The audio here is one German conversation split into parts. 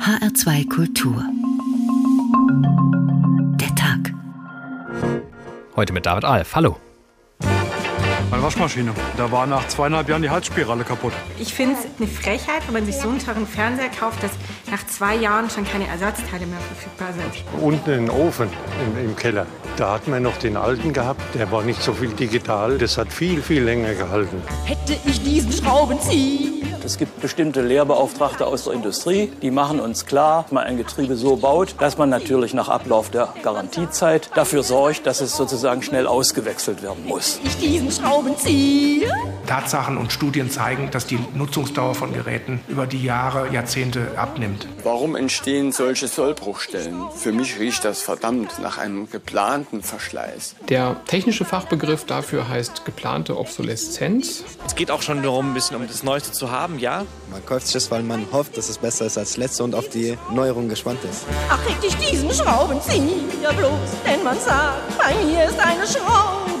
HR2 Kultur. Der Tag. Heute mit David Alf. Hallo. Meine Waschmaschine. Da war nach zweieinhalb Jahren die Halsspirale kaputt. Ich finde es eine Frechheit, wenn man sich so einen teuren Fernseher kauft, dass nach zwei Jahren schon keine Ersatzteile mehr verfügbar sind. Unten im Ofen im, im Keller. Da hatten wir noch den alten gehabt. Der war nicht so viel digital. Das hat viel, viel länger gehalten. Hätte ich diesen Schraubenzieher es gibt bestimmte Lehrbeauftragte aus der Industrie, die machen uns klar, dass man ein Getriebe so baut, dass man natürlich nach Ablauf der Garantiezeit dafür sorgt, dass es sozusagen schnell ausgewechselt werden muss. Ich diesen Schraubenzieher? Tatsachen und Studien zeigen, dass die Nutzungsdauer von Geräten über die Jahre, Jahrzehnte abnimmt. Warum entstehen solche Sollbruchstellen? Für mich riecht das verdammt nach einem geplanten Verschleiß. Der technische Fachbegriff dafür heißt geplante Obsoleszenz. Es geht auch schon darum, ein bisschen um das Neueste zu haben haben, ja. Man kauft sich das, weil man hofft, dass es besser ist als letzte und auf die Neuerung gespannt ist. Ach, ich diesen Schraubenzieher bloß, denn man sagt, bei mir ist eine Schraube.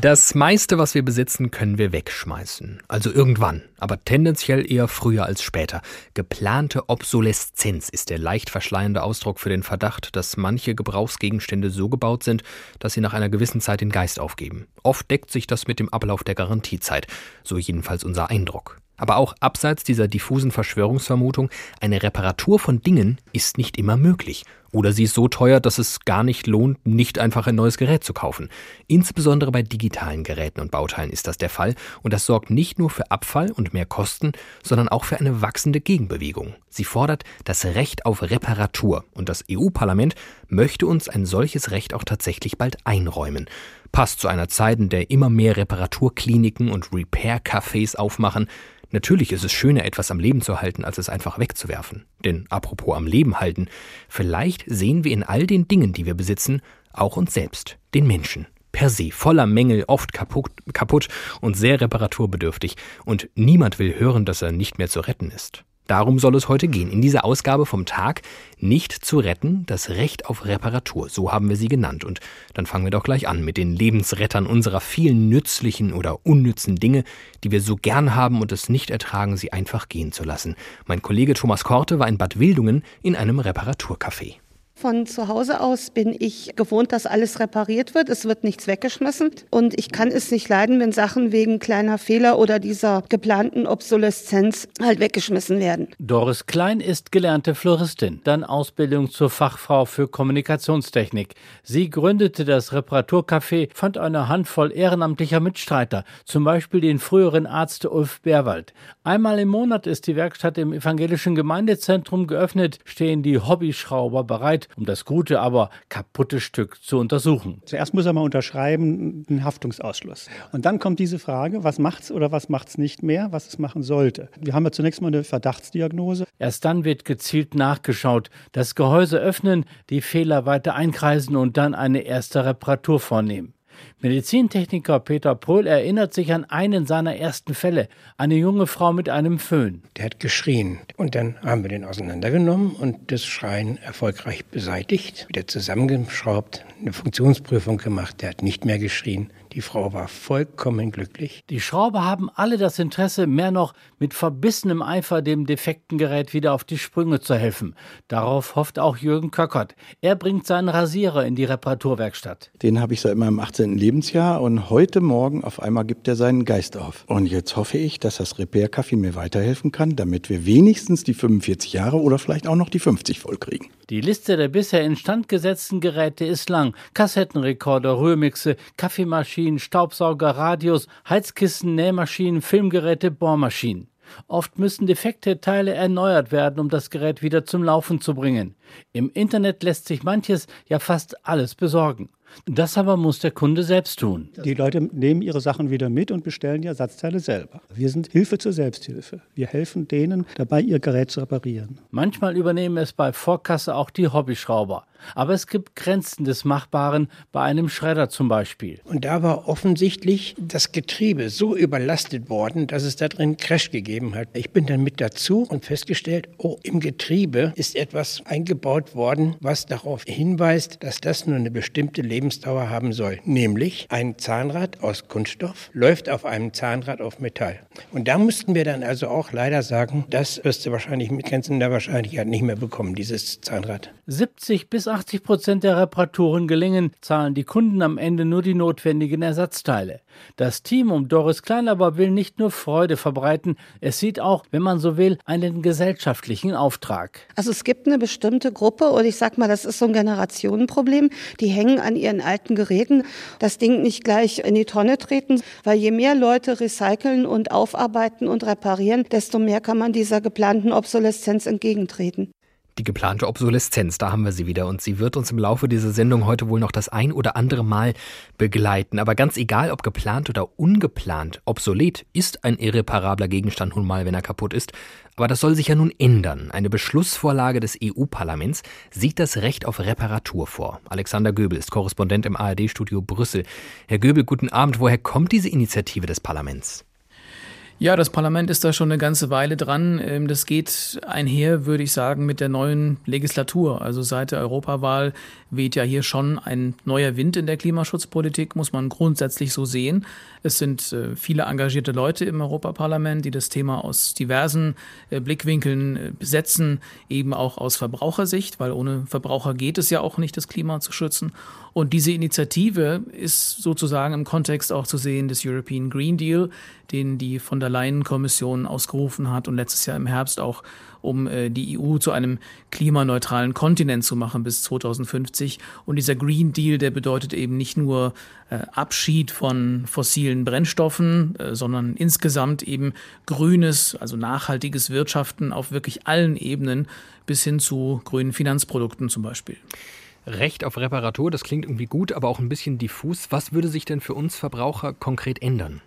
Das meiste, was wir besitzen, können wir wegschmeißen. Also irgendwann, aber tendenziell eher früher als später. Geplante Obsoleszenz ist der leicht verschleiernde Ausdruck für den Verdacht, dass manche Gebrauchsgegenstände so gebaut sind, dass sie nach einer gewissen Zeit den Geist aufgeben. Oft deckt sich das mit dem Ablauf der Garantiezeit, so jedenfalls unser Eindruck. Aber auch abseits dieser diffusen Verschwörungsvermutung, eine Reparatur von Dingen ist nicht immer möglich. Oder sie ist so teuer, dass es gar nicht lohnt, nicht einfach ein neues Gerät zu kaufen. Insbesondere bei digitalen Geräten und Bauteilen ist das der Fall und das sorgt nicht nur für Abfall und mehr Kosten, sondern auch für eine wachsende Gegenbewegung. Sie fordert das Recht auf Reparatur und das EU-Parlament möchte uns ein solches Recht auch tatsächlich bald einräumen. Passt zu einer Zeit, in der immer mehr Reparaturkliniken und Repair-Cafés aufmachen, Natürlich ist es schöner, etwas am Leben zu halten, als es einfach wegzuwerfen. Denn apropos am Leben halten, vielleicht sehen wir in all den Dingen, die wir besitzen, auch uns selbst, den Menschen. Per se, voller Mängel, oft kaputt, kaputt und sehr reparaturbedürftig. Und niemand will hören, dass er nicht mehr zu retten ist. Darum soll es heute gehen. In dieser Ausgabe vom Tag nicht zu retten, das Recht auf Reparatur. So haben wir sie genannt. Und dann fangen wir doch gleich an mit den Lebensrettern unserer vielen nützlichen oder unnützen Dinge, die wir so gern haben und es nicht ertragen, sie einfach gehen zu lassen. Mein Kollege Thomas Korte war in Bad Wildungen in einem Reparaturcafé. Von zu Hause aus bin ich gewohnt, dass alles repariert wird. Es wird nichts weggeschmissen. Und ich kann es nicht leiden, wenn Sachen wegen kleiner Fehler oder dieser geplanten Obsoleszenz halt weggeschmissen werden. Doris Klein ist gelernte Floristin, dann Ausbildung zur Fachfrau für Kommunikationstechnik. Sie gründete das Reparaturcafé, fand eine Handvoll ehrenamtlicher Mitstreiter, zum Beispiel den früheren Arzt Ulf Berwald. Einmal im Monat ist die Werkstatt im evangelischen Gemeindezentrum geöffnet, stehen die Hobbyschrauber bereit um das gute, aber kaputte Stück zu untersuchen. Zuerst muss er mal unterschreiben, einen Haftungsausschluss. Und dann kommt diese Frage, was macht's oder was macht's nicht mehr, was es machen sollte. Wir haben ja zunächst mal eine Verdachtsdiagnose. Erst dann wird gezielt nachgeschaut, das Gehäuse öffnen, die Fehler weiter einkreisen und dann eine erste Reparatur vornehmen. Medizintechniker Peter Pohl erinnert sich an einen seiner ersten Fälle, eine junge Frau mit einem Föhn. Der hat geschrien und dann haben wir den auseinandergenommen und das Schreien erfolgreich beseitigt, wieder zusammengeschraubt, eine Funktionsprüfung gemacht, der hat nicht mehr geschrien. Die Frau war vollkommen glücklich. Die Schrauber haben alle das Interesse, mehr noch mit verbissenem Eifer dem defekten Gerät wieder auf die Sprünge zu helfen. Darauf hofft auch Jürgen Köckert. Er bringt seinen Rasierer in die Reparaturwerkstatt. Den habe ich seit meinem 18. Lebensjahr und heute Morgen auf einmal gibt er seinen Geist auf. Und jetzt hoffe ich, dass das Repair Café mir weiterhelfen kann, damit wir wenigstens die 45 Jahre oder vielleicht auch noch die 50 vollkriegen. Die Liste der bisher instand gesetzten Geräte ist lang. Kassettenrekorder, Rührmixe, Kaffeemaschinen, Staubsauger, Radios, Heizkissen, Nähmaschinen, Filmgeräte, Bohrmaschinen. Oft müssen defekte Teile erneuert werden, um das Gerät wieder zum Laufen zu bringen. Im Internet lässt sich manches, ja fast alles besorgen. Das aber muss der Kunde selbst tun. Die Leute nehmen ihre Sachen wieder mit und bestellen die Ersatzteile selber. Wir sind Hilfe zur Selbsthilfe. Wir helfen denen dabei, ihr Gerät zu reparieren. Manchmal übernehmen es bei Vorkasse auch die Hobbyschrauber. Aber es gibt Grenzen des Machbaren, bei einem Schredder zum Beispiel. Und da war offensichtlich das Getriebe so überlastet worden, dass es da drin Crash gegeben hat. Ich bin dann mit dazu und festgestellt, oh, im Getriebe ist etwas eingebaut worden, was darauf hinweist, dass das nur eine bestimmte Lebensdauer haben soll. Nämlich ein Zahnrad aus Kunststoff läuft auf einem Zahnrad auf Metall. Und da mussten wir dann also auch leider sagen, das wirst du wahrscheinlich mit grenzender Wahrscheinlichkeit nicht mehr bekommen, dieses Zahnrad. 70 bis 80 Prozent der Reparaturen gelingen, zahlen die Kunden am Ende nur die notwendigen Ersatzteile. Das Team um Doris Kleinlaber will nicht nur Freude verbreiten, es sieht auch, wenn man so will, einen gesellschaftlichen Auftrag. Also es gibt eine bestimmte Gruppe und ich sag mal, das ist so ein Generationenproblem. Die hängen an ihren alten Geräten, das Ding nicht gleich in die Tonne treten, weil je mehr Leute recyceln und aufarbeiten und reparieren, desto mehr kann man dieser geplanten Obsoleszenz entgegentreten. Die geplante Obsoleszenz, da haben wir sie wieder. Und sie wird uns im Laufe dieser Sendung heute wohl noch das ein oder andere Mal begleiten. Aber ganz egal, ob geplant oder ungeplant, obsolet ist ein irreparabler Gegenstand nun mal, wenn er kaputt ist. Aber das soll sich ja nun ändern. Eine Beschlussvorlage des EU-Parlaments sieht das Recht auf Reparatur vor. Alexander Göbel ist Korrespondent im ARD-Studio Brüssel. Herr Göbel, guten Abend. Woher kommt diese Initiative des Parlaments? Ja, das Parlament ist da schon eine ganze Weile dran. Ähm, das geht einher, würde ich sagen, mit der neuen Legislatur. Also seit der Europawahl weht ja hier schon ein neuer Wind in der Klimaschutzpolitik, muss man grundsätzlich so sehen. Es sind äh, viele engagierte Leute im Europaparlament, die das Thema aus diversen äh, Blickwinkeln äh, besetzen, eben auch aus Verbrauchersicht, weil ohne Verbraucher geht es ja auch nicht, das Klima zu schützen. Und diese Initiative ist sozusagen im Kontext auch zu sehen des European Green Deal, den die von der Leyen-Kommission ausgerufen hat und letztes Jahr im Herbst auch um äh, die EU zu einem klimaneutralen Kontinent zu machen bis 2050. Und dieser Green Deal, der bedeutet eben nicht nur äh, Abschied von fossilen Brennstoffen, äh, sondern insgesamt eben grünes, also nachhaltiges Wirtschaften auf wirklich allen Ebenen bis hin zu grünen Finanzprodukten zum Beispiel. Recht auf Reparatur, das klingt irgendwie gut, aber auch ein bisschen diffus. Was würde sich denn für uns Verbraucher konkret ändern?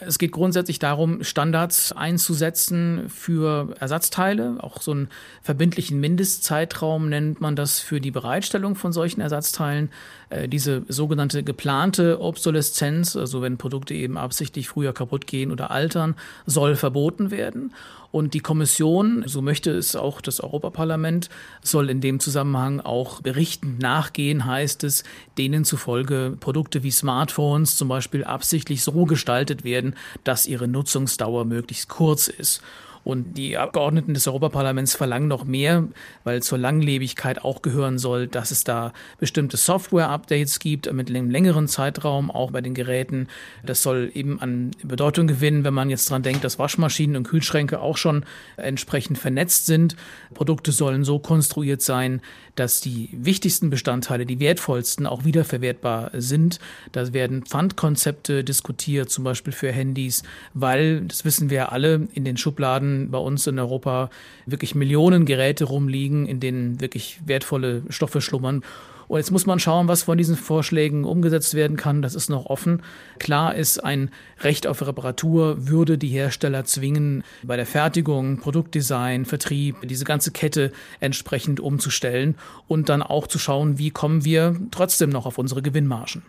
Es geht grundsätzlich darum, Standards einzusetzen für Ersatzteile. Auch so einen verbindlichen Mindestzeitraum nennt man das für die Bereitstellung von solchen Ersatzteilen. Äh, diese sogenannte geplante Obsoleszenz, also wenn Produkte eben absichtlich früher kaputt gehen oder altern, soll verboten werden. Und die Kommission, so möchte es auch das Europaparlament, soll in dem Zusammenhang auch Berichten nachgehen, heißt es, denen zufolge Produkte wie Smartphones zum Beispiel absichtlich so gestaltet werden, dass ihre Nutzungsdauer möglichst kurz ist. Und die Abgeordneten des Europaparlaments verlangen noch mehr, weil zur Langlebigkeit auch gehören soll, dass es da bestimmte Software-Updates gibt mit einem längeren Zeitraum, auch bei den Geräten. Das soll eben an Bedeutung gewinnen, wenn man jetzt dran denkt, dass Waschmaschinen und Kühlschränke auch schon entsprechend vernetzt sind. Produkte sollen so konstruiert sein, dass die wichtigsten Bestandteile, die wertvollsten, auch wiederverwertbar sind. Da werden Pfandkonzepte diskutiert, zum Beispiel für Handys, weil, das wissen wir alle, in den Schubladen bei uns in Europa wirklich Millionen Geräte rumliegen, in denen wirklich wertvolle Stoffe schlummern. Und jetzt muss man schauen, was von diesen Vorschlägen umgesetzt werden kann. Das ist noch offen. Klar ist, ein Recht auf Reparatur würde die Hersteller zwingen, bei der Fertigung, Produktdesign, Vertrieb, diese ganze Kette entsprechend umzustellen und dann auch zu schauen, wie kommen wir trotzdem noch auf unsere Gewinnmargen.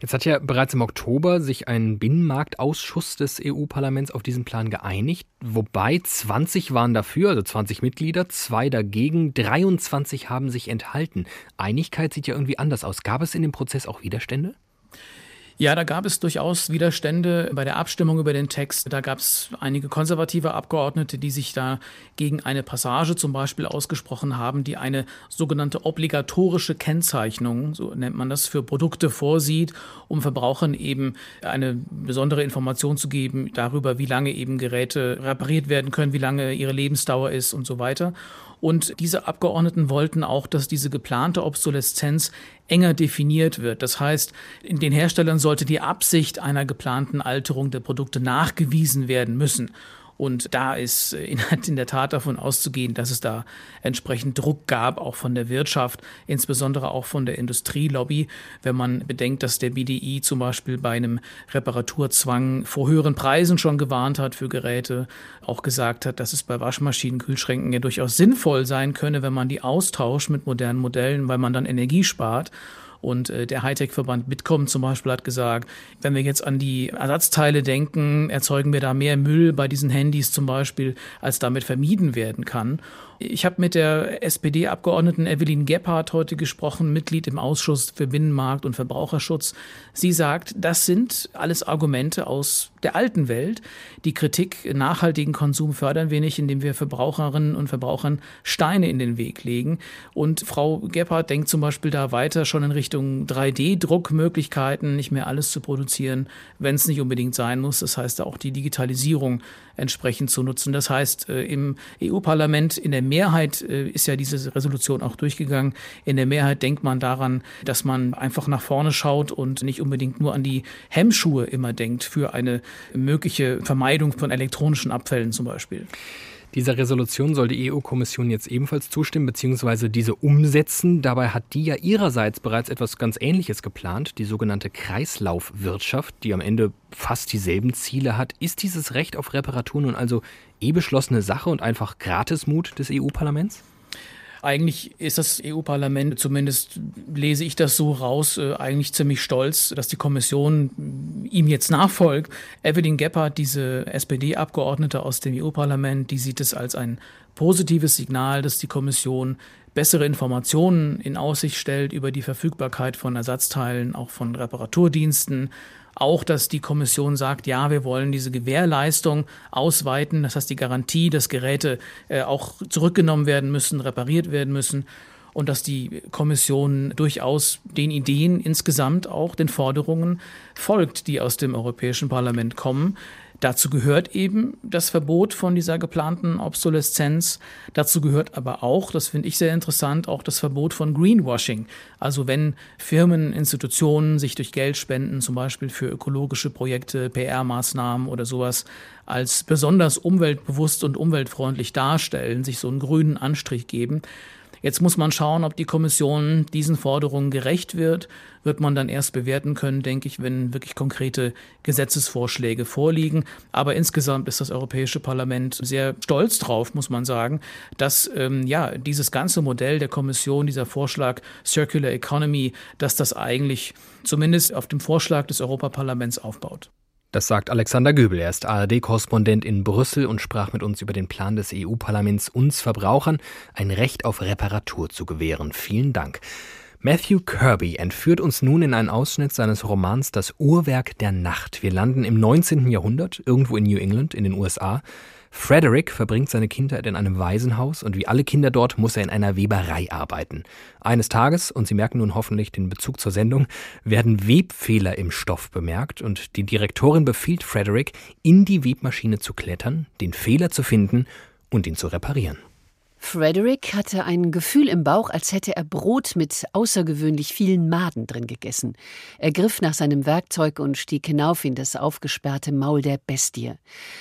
Jetzt hat ja bereits im Oktober sich ein Binnenmarktausschuss des EU-Parlaments auf diesen Plan geeinigt, wobei 20 waren dafür, also 20 Mitglieder, zwei dagegen, 23 haben sich enthalten. Einigkeit sieht ja irgendwie anders aus. Gab es in dem Prozess auch Widerstände? Ja, da gab es durchaus Widerstände bei der Abstimmung über den Text. Da gab es einige konservative Abgeordnete, die sich da gegen eine Passage zum Beispiel ausgesprochen haben, die eine sogenannte obligatorische Kennzeichnung, so nennt man das, für Produkte vorsieht, um Verbrauchern eben eine besondere Information zu geben darüber, wie lange eben Geräte repariert werden können, wie lange ihre Lebensdauer ist und so weiter. Und diese Abgeordneten wollten auch, dass diese geplante Obsoleszenz enger definiert wird. Das heißt, in den Herstellern sollte die Absicht einer geplanten Alterung der Produkte nachgewiesen werden müssen. Und da ist in der Tat davon auszugehen, dass es da entsprechend Druck gab, auch von der Wirtschaft, insbesondere auch von der Industrielobby, wenn man bedenkt, dass der BDI zum Beispiel bei einem Reparaturzwang vor höheren Preisen schon gewarnt hat für Geräte, auch gesagt hat, dass es bei Waschmaschinen, Kühlschränken ja durchaus sinnvoll sein könne, wenn man die austauscht mit modernen Modellen, weil man dann Energie spart. Und äh, der Hightech-Verband Bitkom zum Beispiel hat gesagt, wenn wir jetzt an die Ersatzteile denken, erzeugen wir da mehr Müll bei diesen Handys zum Beispiel, als damit vermieden werden kann. Ich habe mit der SPD-Abgeordneten Evelyn Gebhardt heute gesprochen, Mitglied im Ausschuss für Binnenmarkt und Verbraucherschutz. Sie sagt, das sind alles Argumente aus der alten Welt. Die Kritik, nachhaltigen Konsum fördern wir nicht, indem wir Verbraucherinnen und Verbrauchern Steine in den Weg legen. Und Frau Gebhardt denkt zum Beispiel da weiter schon in Richtung 3D-Druckmöglichkeiten, nicht mehr alles zu produzieren, wenn es nicht unbedingt sein muss. Das heißt auch die Digitalisierung entsprechend zu nutzen. Das heißt, äh, im EU-Parlament in der Mehrheit äh, ist ja diese Resolution auch durchgegangen. In der Mehrheit denkt man daran, dass man einfach nach vorne schaut und nicht unbedingt nur an die Hemmschuhe immer denkt für eine mögliche Vermeidung von elektronischen Abfällen zum Beispiel. Dieser Resolution soll die EU-Kommission jetzt ebenfalls zustimmen bzw. diese umsetzen. Dabei hat die ja ihrerseits bereits etwas ganz Ähnliches geplant, die sogenannte Kreislaufwirtschaft, die am Ende fast dieselben Ziele hat. Ist dieses Recht auf Reparatur nun also eh beschlossene Sache und einfach Gratismut des EU-Parlaments? Eigentlich ist das EU-Parlament, zumindest lese ich das so raus, äh, eigentlich ziemlich stolz, dass die Kommission ihm jetzt nachfolgt. Evelyn Gebhardt, diese SPD-Abgeordnete aus dem EU-Parlament, die sieht es als ein positives Signal, dass die Kommission bessere Informationen in Aussicht stellt über die Verfügbarkeit von Ersatzteilen, auch von Reparaturdiensten auch, dass die Kommission sagt, ja, wir wollen diese Gewährleistung ausweiten, das heißt die Garantie, dass Geräte äh, auch zurückgenommen werden müssen, repariert werden müssen und dass die Kommission durchaus den Ideen insgesamt auch den Forderungen folgt, die aus dem Europäischen Parlament kommen. Dazu gehört eben das Verbot von dieser geplanten Obsoleszenz. Dazu gehört aber auch, das finde ich sehr interessant, auch das Verbot von Greenwashing. Also wenn Firmen, Institutionen sich durch Geldspenden, zum Beispiel für ökologische Projekte, PR-Maßnahmen oder sowas, als besonders umweltbewusst und umweltfreundlich darstellen, sich so einen grünen Anstrich geben, Jetzt muss man schauen, ob die Kommission diesen Forderungen gerecht wird. Wird man dann erst bewerten können, denke ich, wenn wirklich konkrete Gesetzesvorschläge vorliegen. Aber insgesamt ist das Europäische Parlament sehr stolz drauf, muss man sagen, dass ähm, ja dieses ganze Modell der Kommission, dieser Vorschlag Circular Economy, dass das eigentlich zumindest auf dem Vorschlag des Europaparlaments aufbaut. Das sagt Alexander Göbel. Er ist ARD-Korrespondent in Brüssel und sprach mit uns über den Plan des EU-Parlaments, uns Verbrauchern ein Recht auf Reparatur zu gewähren. Vielen Dank. Matthew Kirby entführt uns nun in einen Ausschnitt seines Romans Das Uhrwerk der Nacht. Wir landen im 19. Jahrhundert, irgendwo in New England, in den USA. Frederick verbringt seine Kindheit in einem Waisenhaus und wie alle Kinder dort muss er in einer Weberei arbeiten. Eines Tages, und Sie merken nun hoffentlich den Bezug zur Sendung, werden Webfehler im Stoff bemerkt und die Direktorin befiehlt Frederick, in die Webmaschine zu klettern, den Fehler zu finden und ihn zu reparieren. Frederick hatte ein Gefühl im Bauch, als hätte er Brot mit außergewöhnlich vielen Maden drin gegessen. Er griff nach seinem Werkzeug und stieg hinauf in das aufgesperrte Maul der Bestie.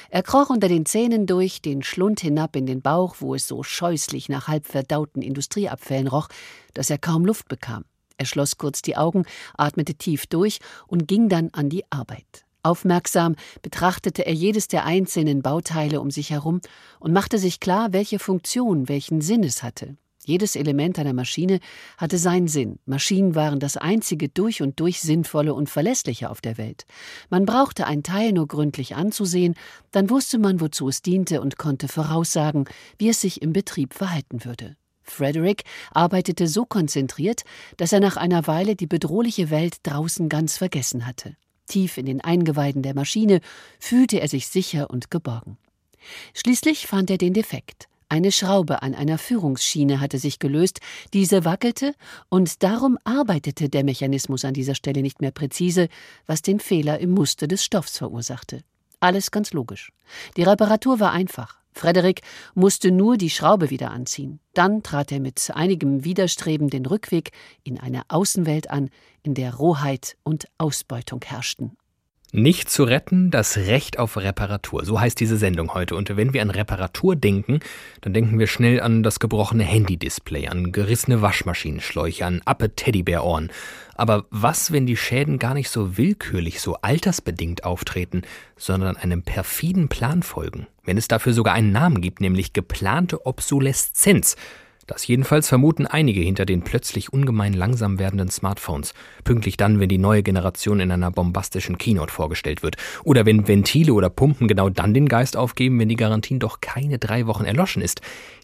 Er kroch unter den Zähnen durch, den Schlund hinab in den Bauch, wo es so scheußlich nach halbverdauten Industrieabfällen roch, dass er kaum Luft bekam. Er schloss kurz die Augen, atmete tief durch und ging dann an die Arbeit. Aufmerksam betrachtete er jedes der einzelnen Bauteile um sich herum und machte sich klar, welche Funktion, welchen Sinn es hatte. Jedes Element einer Maschine hatte seinen Sinn. Maschinen waren das einzige durch und durch sinnvolle und verlässliche auf der Welt. Man brauchte ein Teil nur gründlich anzusehen, dann wusste man, wozu es diente und konnte voraussagen, wie es sich im Betrieb verhalten würde. Frederick arbeitete so konzentriert, dass er nach einer Weile die bedrohliche Welt draußen ganz vergessen hatte. Tief in den Eingeweiden der Maschine fühlte er sich sicher und geborgen. Schließlich fand er den Defekt. Eine Schraube an einer Führungsschiene hatte sich gelöst, diese wackelte, und darum arbeitete der Mechanismus an dieser Stelle nicht mehr präzise, was den Fehler im Muster des Stoffs verursachte. Alles ganz logisch. Die Reparatur war einfach. Frederik musste nur die Schraube wieder anziehen. Dann trat er mit einigem Widerstreben den Rückweg in eine Außenwelt an, in der Rohheit und Ausbeutung herrschten. Nicht zu retten, das Recht auf Reparatur. So heißt diese Sendung heute. Und wenn wir an Reparatur denken, dann denken wir schnell an das gebrochene Handy-Display, an gerissene Waschmaschinenschläuche, an appe Teddybärohren. Aber was, wenn die Schäden gar nicht so willkürlich, so altersbedingt auftreten, sondern einem perfiden Plan folgen? Wenn es dafür sogar einen Namen gibt, nämlich geplante Obsoleszenz. Das jedenfalls vermuten einige hinter den plötzlich ungemein langsam werdenden Smartphones. Pünktlich dann, wenn die neue Generation in einer bombastischen Keynote vorgestellt wird. Oder wenn Ventile oder Pumpen genau dann den Geist aufgeben, wenn die Garantie doch keine drei Wochen erloschen ist.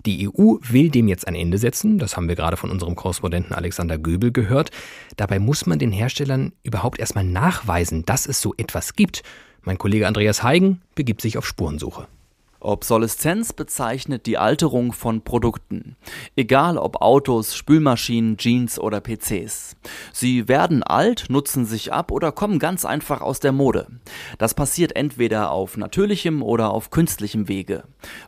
Die EU will dem jetzt ein Ende setzen. Das haben wir gerade von unserem Korrespondenten Alexander Göbel gehört. Dabei muss man den Herstellern überhaupt erstmal nachweisen, dass es so etwas gibt. Mein Kollege Andreas Heigen begibt sich auf Spurensuche. Obsoleszenz bezeichnet die Alterung von Produkten, egal ob Autos, Spülmaschinen, Jeans oder PCs. Sie werden alt, nutzen sich ab oder kommen ganz einfach aus der Mode. Das passiert entweder auf natürlichem oder auf künstlichem Wege.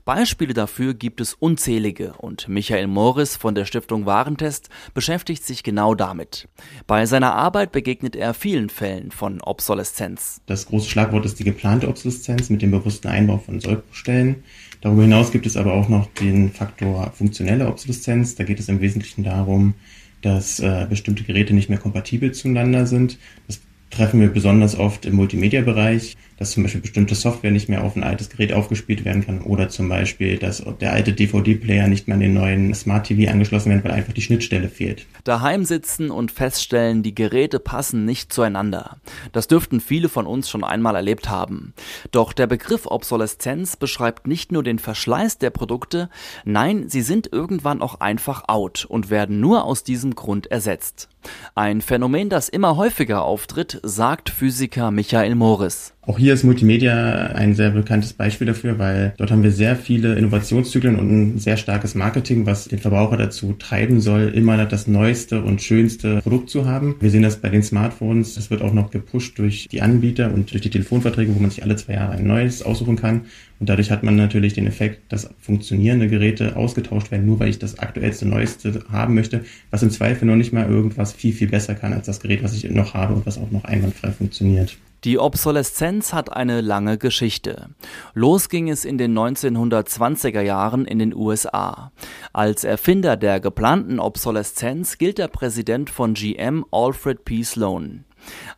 Beispiele dafür gibt es unzählige und Michael Morris von der Stiftung Warentest beschäftigt sich genau damit. Bei seiner Arbeit begegnet er vielen Fällen von Obsoleszenz. Das große Schlagwort ist die geplante Obsoleszenz mit dem bewussten Einbau von Sollbruchstellen stellen. Darüber hinaus gibt es aber auch noch den Faktor funktionelle Obsoleszenz. Da geht es im Wesentlichen darum, dass äh, bestimmte Geräte nicht mehr kompatibel zueinander sind. Das treffen wir besonders oft im Multimedia-Bereich dass zum Beispiel bestimmte Software nicht mehr auf ein altes Gerät aufgespielt werden kann oder zum Beispiel, dass der alte DVD-Player nicht mehr an den neuen Smart TV angeschlossen wird, weil einfach die Schnittstelle fehlt. Daheim sitzen und feststellen, die Geräte passen nicht zueinander. Das dürften viele von uns schon einmal erlebt haben. Doch der Begriff Obsoleszenz beschreibt nicht nur den Verschleiß der Produkte, nein, sie sind irgendwann auch einfach out und werden nur aus diesem Grund ersetzt. Ein Phänomen, das immer häufiger auftritt, sagt Physiker Michael Morris. Auch hier ist Multimedia ein sehr bekanntes Beispiel dafür, weil dort haben wir sehr viele Innovationszyklen und ein sehr starkes Marketing, was den Verbraucher dazu treiben soll, immer das neueste und schönste Produkt zu haben. Wir sehen das bei den Smartphones. Das wird auch noch gepusht durch die Anbieter und durch die Telefonverträge, wo man sich alle zwei Jahre ein neues aussuchen kann. Und dadurch hat man natürlich den Effekt, dass funktionierende Geräte ausgetauscht werden, nur weil ich das aktuellste, neueste haben möchte, was im Zweifel noch nicht mal irgendwas viel, viel besser kann als das Gerät, was ich noch habe und was auch noch einwandfrei funktioniert. Die Obsoleszenz hat eine lange Geschichte. Los ging es in den 1920er Jahren in den USA. Als Erfinder der geplanten Obsoleszenz gilt der Präsident von GM Alfred P. Sloan.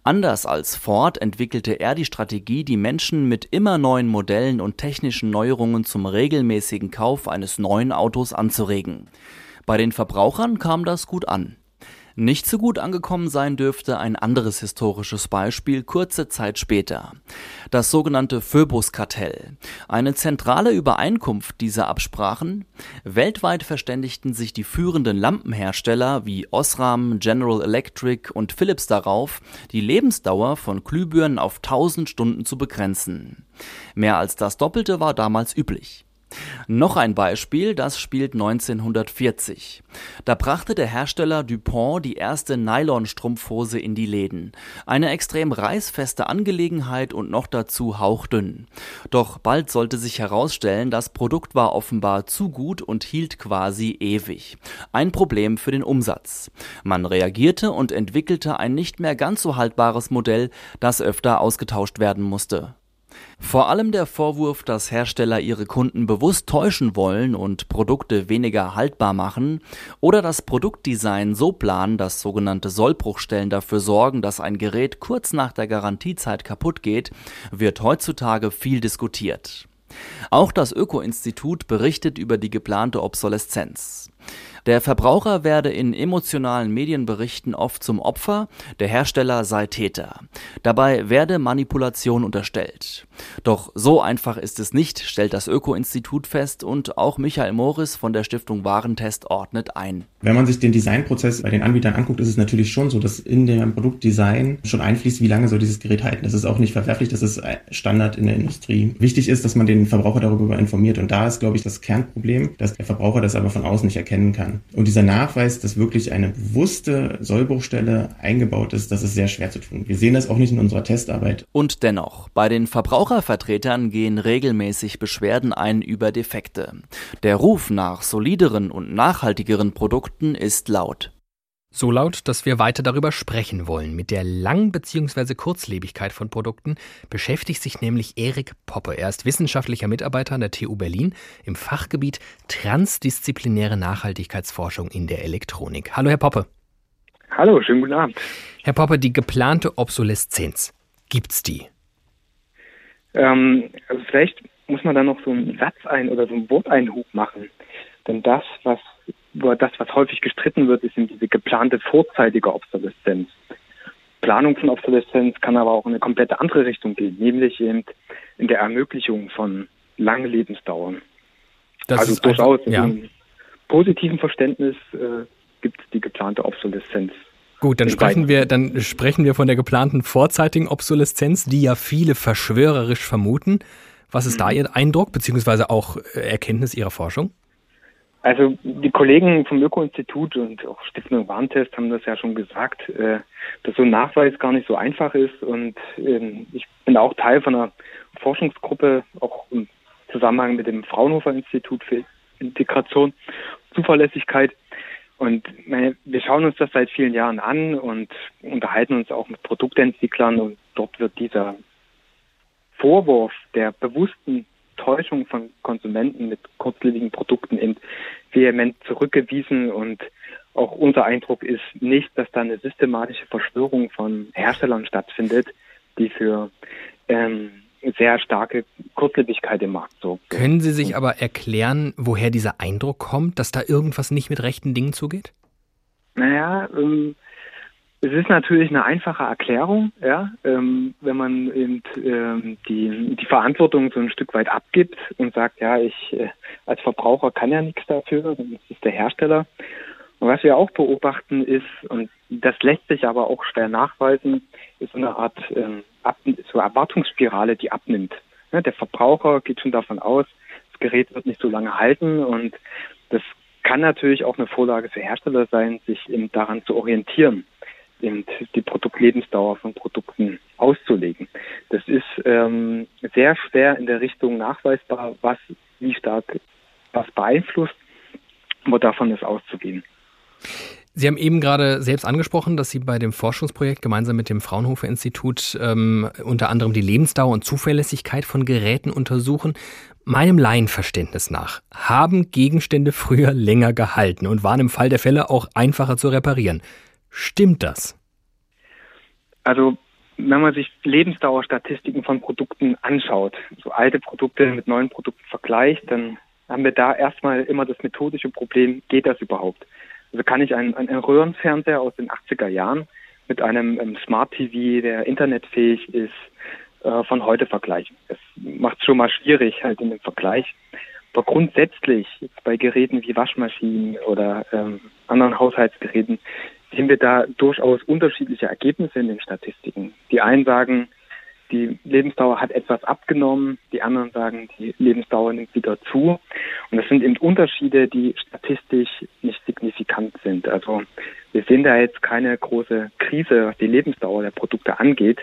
Anders als Ford entwickelte er die Strategie, die Menschen mit immer neuen Modellen und technischen Neuerungen zum regelmäßigen Kauf eines neuen Autos anzuregen. Bei den Verbrauchern kam das gut an. Nicht so gut angekommen sein dürfte ein anderes historisches Beispiel kurze Zeit später. Das sogenannte Phoebus-Kartell. Eine zentrale Übereinkunft dieser Absprachen. Weltweit verständigten sich die führenden Lampenhersteller wie Osram, General Electric und Philips darauf, die Lebensdauer von Glühbirnen auf 1000 Stunden zu begrenzen. Mehr als das Doppelte war damals üblich. Noch ein Beispiel, das spielt 1940. Da brachte der Hersteller Dupont die erste Nylonstrumpfhose in die Läden. Eine extrem reißfeste Angelegenheit und noch dazu hauchdünn. Doch bald sollte sich herausstellen, das Produkt war offenbar zu gut und hielt quasi ewig. Ein Problem für den Umsatz. Man reagierte und entwickelte ein nicht mehr ganz so haltbares Modell, das öfter ausgetauscht werden musste. Vor allem der Vorwurf, dass Hersteller ihre Kunden bewusst täuschen wollen und Produkte weniger haltbar machen oder das Produktdesign so planen, dass sogenannte Sollbruchstellen dafür sorgen, dass ein Gerät kurz nach der Garantiezeit kaputt geht, wird heutzutage viel diskutiert. Auch das Öko-Institut berichtet über die geplante Obsoleszenz. Der Verbraucher werde in emotionalen Medienberichten oft zum Opfer, der Hersteller sei Täter. Dabei werde Manipulation unterstellt. Doch so einfach ist es nicht, stellt das Öko-Institut fest und auch Michael Morris von der Stiftung Warentest ordnet ein. Wenn man sich den Designprozess bei den Anbietern anguckt, ist es natürlich schon so, dass in dem Produktdesign schon einfließt, wie lange soll dieses Gerät halten. Das ist auch nicht verwerflich, das ist Standard in der Industrie. Wichtig ist, dass man den Verbraucher darüber informiert und da ist, glaube ich, das Kernproblem, dass der Verbraucher das aber von außen nicht erkennen kann. Und dieser Nachweis, dass wirklich eine bewusste Sollbruchstelle eingebaut ist, das ist sehr schwer zu tun. Wir sehen das auch nicht in unserer Testarbeit. Und dennoch, bei den Verbrauchervertretern gehen regelmäßig Beschwerden ein über Defekte. Der Ruf nach solideren und nachhaltigeren Produkten ist laut. So laut, dass wir weiter darüber sprechen wollen. Mit der Lang- bzw. Kurzlebigkeit von Produkten beschäftigt sich nämlich Erik Poppe. Er ist wissenschaftlicher Mitarbeiter an der TU Berlin im Fachgebiet Transdisziplinäre Nachhaltigkeitsforschung in der Elektronik. Hallo, Herr Poppe. Hallo, schönen guten Abend. Herr Poppe, die geplante Obsoleszenz, gibt's die? Ähm, also vielleicht muss man da noch so einen Satz ein oder so einen Worteinhub machen. Denn das, was das, was häufig gestritten wird, ist eben diese geplante vorzeitige Obsoleszenz. Planung von Obsoleszenz kann aber auch in eine komplette andere Richtung gehen, nämlich eben in der Ermöglichung von langen Lebensdauern. Das also durchaus einfach, ja. im positiven Verständnis äh, gibt es die geplante Obsoleszenz. Gut, dann sprechen wir, dann sprechen wir von der geplanten vorzeitigen Obsoleszenz, die ja viele verschwörerisch vermuten. Was ist da Mhm. Ihr Eindruck, beziehungsweise auch äh, Erkenntnis Ihrer Forschung? Also die Kollegen vom Öko-Institut und auch Stiftung Warntest haben das ja schon gesagt, äh, dass so ein Nachweis gar nicht so einfach ist. Und ähm, ich bin auch Teil von einer Forschungsgruppe, auch im Zusammenhang mit dem Fraunhofer Institut für Integration, Zuverlässigkeit. Und wir schauen uns das seit vielen Jahren an und unterhalten uns auch mit Produktentwicklern und dort wird dieser Vorwurf der bewussten Täuschung von Konsumenten mit kurzlebigen Produkten eben vehement zurückgewiesen und auch unser Eindruck ist nicht, dass da eine systematische Verschwörung von Herstellern stattfindet, die für ähm, sehr starke Kurzlebigkeit im Markt sorgt. Können Sie sich aber erklären, woher dieser Eindruck kommt, dass da irgendwas nicht mit rechten Dingen zugeht? Naja, ähm, es ist natürlich eine einfache Erklärung, ja, ähm, wenn man eben ähm, die, die Verantwortung so ein Stück weit abgibt und sagt, ja, ich äh, als Verbraucher kann ja nichts dafür, dann ist der Hersteller. Und was wir auch beobachten ist, und das lässt sich aber auch schwer nachweisen, ist so eine Art ähm, Ab so Erwartungsspirale, die abnimmt. Ja, der Verbraucher geht schon davon aus, das Gerät wird nicht so lange halten und das kann natürlich auch eine Vorlage für Hersteller sein, sich eben daran zu orientieren, die Produktlebensdauer von Produkten auszulegen. Das ist ähm, sehr schwer in der Richtung nachweisbar, was wie stark was beeinflusst, aber davon ist auszugehen. Sie haben eben gerade selbst angesprochen, dass Sie bei dem Forschungsprojekt gemeinsam mit dem Fraunhofer Institut ähm, unter anderem die Lebensdauer und Zuverlässigkeit von Geräten untersuchen. Meinem Laienverständnis nach haben Gegenstände früher länger gehalten und waren im Fall der Fälle auch einfacher zu reparieren. Stimmt das? Also wenn man sich Lebensdauerstatistiken von Produkten anschaut, so alte Produkte mit neuen Produkten vergleicht, dann haben wir da erstmal immer das methodische Problem, geht das überhaupt? Also kann ich einen, einen Röhrenfernseher aus den 80er Jahren mit einem, einem Smart TV, der internetfähig ist, äh, von heute vergleichen. Das macht es schon mal schwierig halt in dem Vergleich. Aber grundsätzlich bei Geräten wie Waschmaschinen oder ähm, anderen Haushaltsgeräten sehen wir da durchaus unterschiedliche Ergebnisse in den Statistiken. Die einen sagen, die Lebensdauer hat etwas abgenommen, die anderen sagen, die Lebensdauer nimmt wieder zu. Und das sind eben Unterschiede, die statistisch nicht signifikant sind. Also wir sehen da jetzt keine große Krise, was die Lebensdauer der Produkte angeht.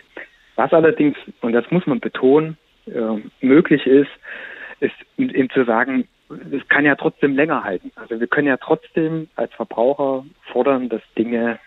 Was allerdings, und das muss man betonen, äh, möglich ist, ist eben zu sagen, es kann ja trotzdem länger halten. Also wir können ja trotzdem als Verbraucher fordern, dass Dinge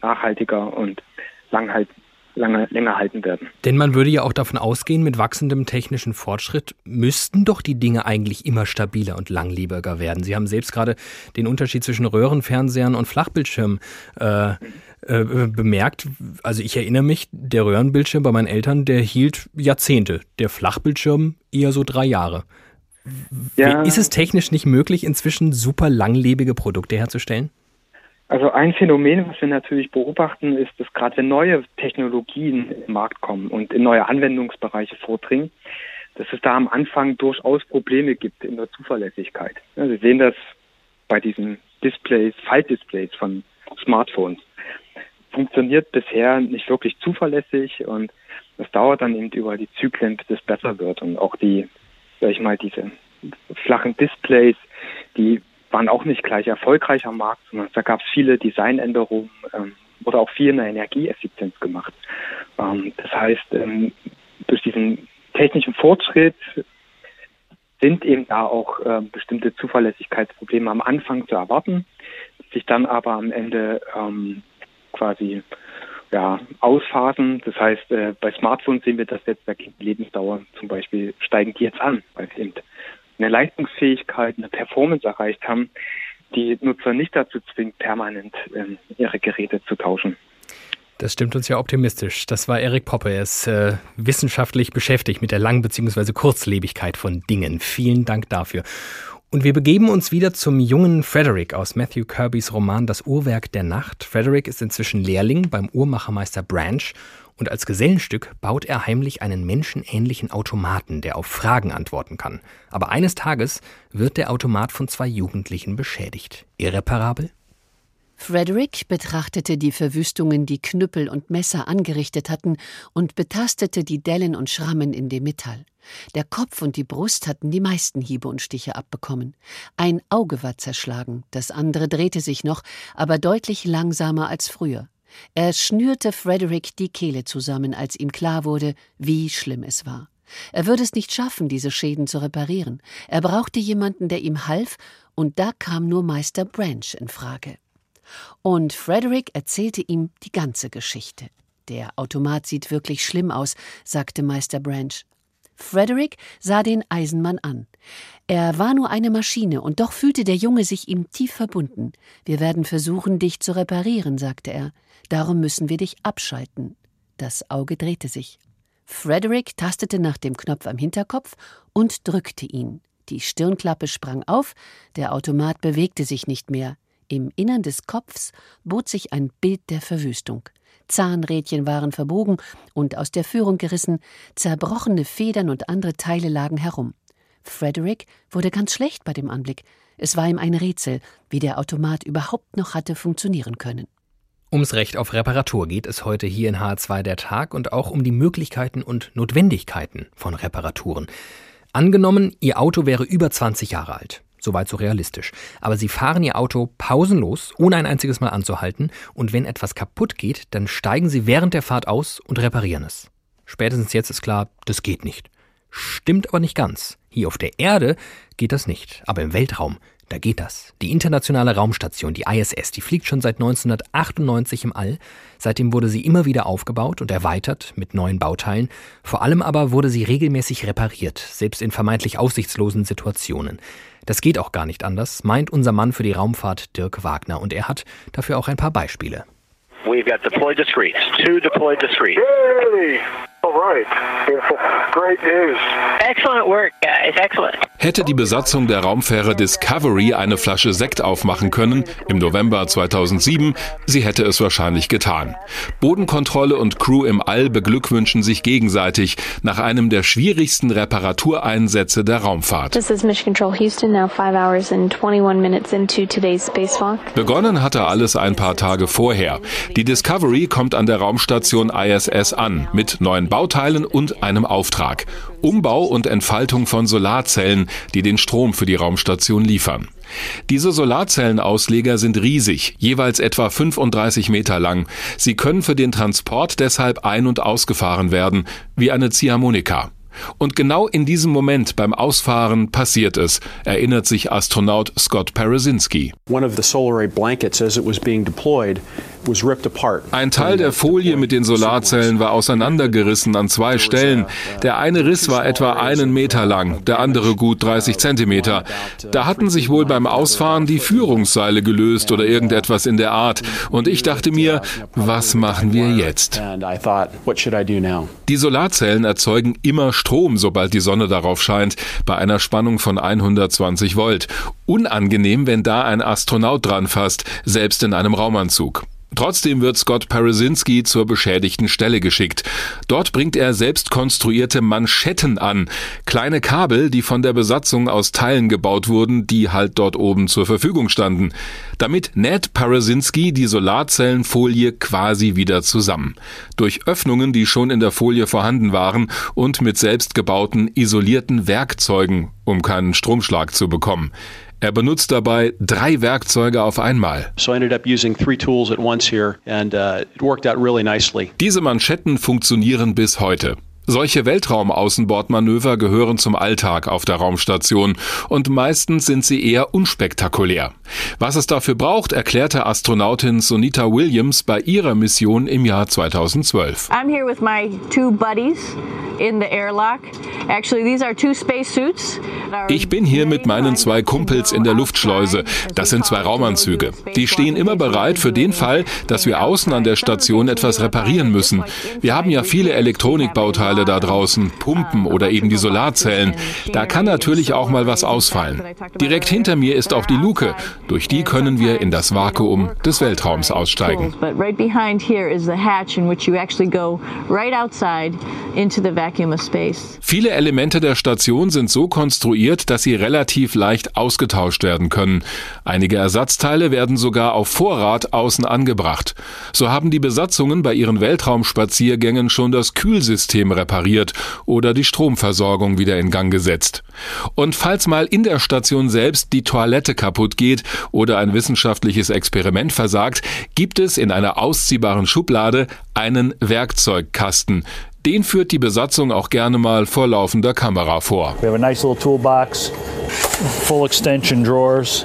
nachhaltiger und langhalt, lange, länger halten werden. Denn man würde ja auch davon ausgehen, mit wachsendem technischen Fortschritt müssten doch die Dinge eigentlich immer stabiler und langlebiger werden. Sie haben selbst gerade den Unterschied zwischen Röhrenfernsehern und Flachbildschirmen äh, äh, bemerkt. Also ich erinnere mich, der Röhrenbildschirm bei meinen Eltern, der hielt Jahrzehnte, der Flachbildschirm eher so drei Jahre. Ja. Ist es technisch nicht möglich, inzwischen super langlebige Produkte herzustellen? Also ein Phänomen, was wir natürlich beobachten, ist, dass gerade wenn neue Technologien im Markt kommen und in neue Anwendungsbereiche vordringen, dass es da am Anfang durchaus Probleme gibt in der Zuverlässigkeit. Ja, wir sehen das bei diesen Displays, Faltdisplays von Smartphones. Funktioniert bisher nicht wirklich zuverlässig und das dauert dann eben über die Zyklen, bis es besser wird. Und auch die, sag ich mal, diese flachen Displays, die waren auch nicht gleich erfolgreich am Markt, sondern da gab es viele Designänderungen, ähm, wurde auch viel in der Energieeffizienz gemacht. Ähm, das heißt, ähm, durch diesen technischen Fortschritt sind eben da auch äh, bestimmte Zuverlässigkeitsprobleme am Anfang zu erwarten, sich dann aber am Ende ähm, quasi ja, ausphasen. Das heißt, äh, bei Smartphones sehen wir das jetzt, die Lebensdauer zum Beispiel steigen die jetzt an, weil sie eben eine Leistungsfähigkeit, eine Performance erreicht haben, die Nutzer nicht dazu zwingt, permanent ähm, ihre Geräte zu tauschen. Das stimmt uns ja optimistisch. Das war Erik Poppe. Er ist äh, wissenschaftlich beschäftigt mit der Lang- bzw. Kurzlebigkeit von Dingen. Vielen Dank dafür. Und wir begeben uns wieder zum jungen Frederick aus Matthew Kirbys Roman Das Uhrwerk der Nacht. Frederick ist inzwischen Lehrling beim Uhrmachermeister Branch und als Gesellenstück baut er heimlich einen menschenähnlichen Automaten, der auf Fragen antworten kann. Aber eines Tages wird der Automat von zwei Jugendlichen beschädigt. Irreparabel? Frederick betrachtete die Verwüstungen, die Knüppel und Messer angerichtet hatten, und betastete die Dellen und Schrammen in dem Metall. Der Kopf und die Brust hatten die meisten Hiebe und Stiche abbekommen. Ein Auge war zerschlagen, das andere drehte sich noch, aber deutlich langsamer als früher. Er schnürte Frederick die Kehle zusammen, als ihm klar wurde, wie schlimm es war. Er würde es nicht schaffen, diese Schäden zu reparieren. Er brauchte jemanden, der ihm half, und da kam nur Meister Branch in Frage. Und Frederick erzählte ihm die ganze Geschichte. Der Automat sieht wirklich schlimm aus, sagte Meister Branch. Frederick sah den Eisenmann an. Er war nur eine Maschine, und doch fühlte der Junge sich ihm tief verbunden. Wir werden versuchen, dich zu reparieren, sagte er. Darum müssen wir dich abschalten. Das Auge drehte sich. Frederick tastete nach dem Knopf am Hinterkopf und drückte ihn. Die Stirnklappe sprang auf, der Automat bewegte sich nicht mehr. Im Innern des Kopfs bot sich ein Bild der Verwüstung. Zahnrädchen waren verbogen und aus der Führung gerissen, zerbrochene Federn und andere Teile lagen herum. Frederick wurde ganz schlecht bei dem Anblick. Es war ihm ein Rätsel, wie der Automat überhaupt noch hatte funktionieren können. Ums Recht auf Reparatur geht es heute hier in H2 der Tag und auch um die Möglichkeiten und Notwendigkeiten von Reparaturen. Angenommen, Ihr Auto wäre über 20 Jahre alt. Soweit so realistisch. Aber Sie fahren Ihr Auto pausenlos, ohne ein einziges Mal anzuhalten, und wenn etwas kaputt geht, dann steigen Sie während der Fahrt aus und reparieren es. Spätestens jetzt ist klar, das geht nicht. Stimmt aber nicht ganz. Hier auf der Erde geht das nicht, aber im Weltraum da geht das. Die internationale Raumstation, die ISS, die fliegt schon seit 1998 im All. Seitdem wurde sie immer wieder aufgebaut und erweitert mit neuen Bauteilen. Vor allem aber wurde sie regelmäßig repariert, selbst in vermeintlich aussichtslosen Situationen. Das geht auch gar nicht anders, meint unser Mann für die Raumfahrt Dirk Wagner. Und er hat dafür auch ein paar Beispiele. We've got deployed discretes, two deployed discretes. Yay! All right. Great news. Excellent work, guys. Excellent. Hätte die Besatzung der Raumfähre Discovery eine Flasche Sekt aufmachen können im November 2007, sie hätte es wahrscheinlich getan. Bodenkontrolle und Crew im All beglückwünschen sich gegenseitig nach einem der schwierigsten Reparatureinsätze der Raumfahrt. This is Mission Control Houston, now 5 hours and 21 minutes into today's spacewalk. Begonnen hatte alles ein paar Tage vorher. Die Discovery kommt an der Raumstation ISS an mit neuen Bauteilen und einem Auftrag. Umbau und Entfaltung von Solarzellen, die den Strom für die Raumstation liefern. Diese Solarzellenausleger sind riesig, jeweils etwa 35 Meter lang. Sie können für den Transport deshalb ein- und ausgefahren werden, wie eine Ziehharmonika. Und genau in diesem Moment beim Ausfahren passiert es, erinnert sich Astronaut Scott Parasinski. One of the solar blankets as it was being deployed ein Teil der Folie mit den Solarzellen war auseinandergerissen an zwei Stellen. Der eine Riss war etwa einen Meter lang, der andere gut 30 Zentimeter. Da hatten sich wohl beim Ausfahren die Führungsseile gelöst oder irgendetwas in der Art. Und ich dachte mir, was machen wir jetzt? Die Solarzellen erzeugen immer Strom, sobald die Sonne darauf scheint, bei einer Spannung von 120 Volt. Unangenehm, wenn da ein Astronaut dran fasst, selbst in einem Raumanzug. Trotzdem wird Scott Parasinski zur beschädigten Stelle geschickt. Dort bringt er selbst konstruierte Manschetten an, kleine Kabel, die von der Besatzung aus Teilen gebaut wurden, die halt dort oben zur Verfügung standen. Damit näht Parasinski die Solarzellenfolie quasi wieder zusammen. Durch Öffnungen, die schon in der Folie vorhanden waren und mit selbstgebauten isolierten Werkzeugen, um keinen Stromschlag zu bekommen. Er benutzt dabei drei Werkzeuge auf einmal. Uh, Diese Manschetten funktionieren bis heute. Solche Weltraumaußenbordmanöver gehören zum Alltag auf der Raumstation und meistens sind sie eher unspektakulär. Was es dafür braucht, erklärte Astronautin Sonita Williams bei ihrer Mission im Jahr 2012. I'm here with my two buddies in the airlock. Actually, these are two spacesuits. Ich bin hier mit meinen zwei Kumpels in der Luftschleuse. Das sind zwei Raumanzüge. Die stehen immer bereit für den Fall, dass wir außen an der Station etwas reparieren müssen. Wir haben ja viele Elektronikbauteile Ersatzteile da draußen, Pumpen oder eben die Solarzellen. Da kann natürlich auch mal was ausfallen. Direkt hinter mir ist auch die Luke. Durch die können wir in das Vakuum des Weltraums aussteigen. Viele Elemente der Station sind so konstruiert, dass sie relativ leicht ausgetauscht werden können. Einige Ersatzteile werden sogar auf Vorrat außen angebracht. So haben die Besatzungen bei ihren Weltraumspaziergängen schon das Kühlsystem repariert oder die Stromversorgung wieder in Gang gesetzt. Und falls mal in der Station selbst die Toilette kaputt geht oder ein wissenschaftliches Experiment versagt, gibt es in einer ausziehbaren Schublade einen Werkzeugkasten. Den führt die Besatzung auch gerne mal vor laufender Kamera vor. We have a nice little toolbox, full extension drawers.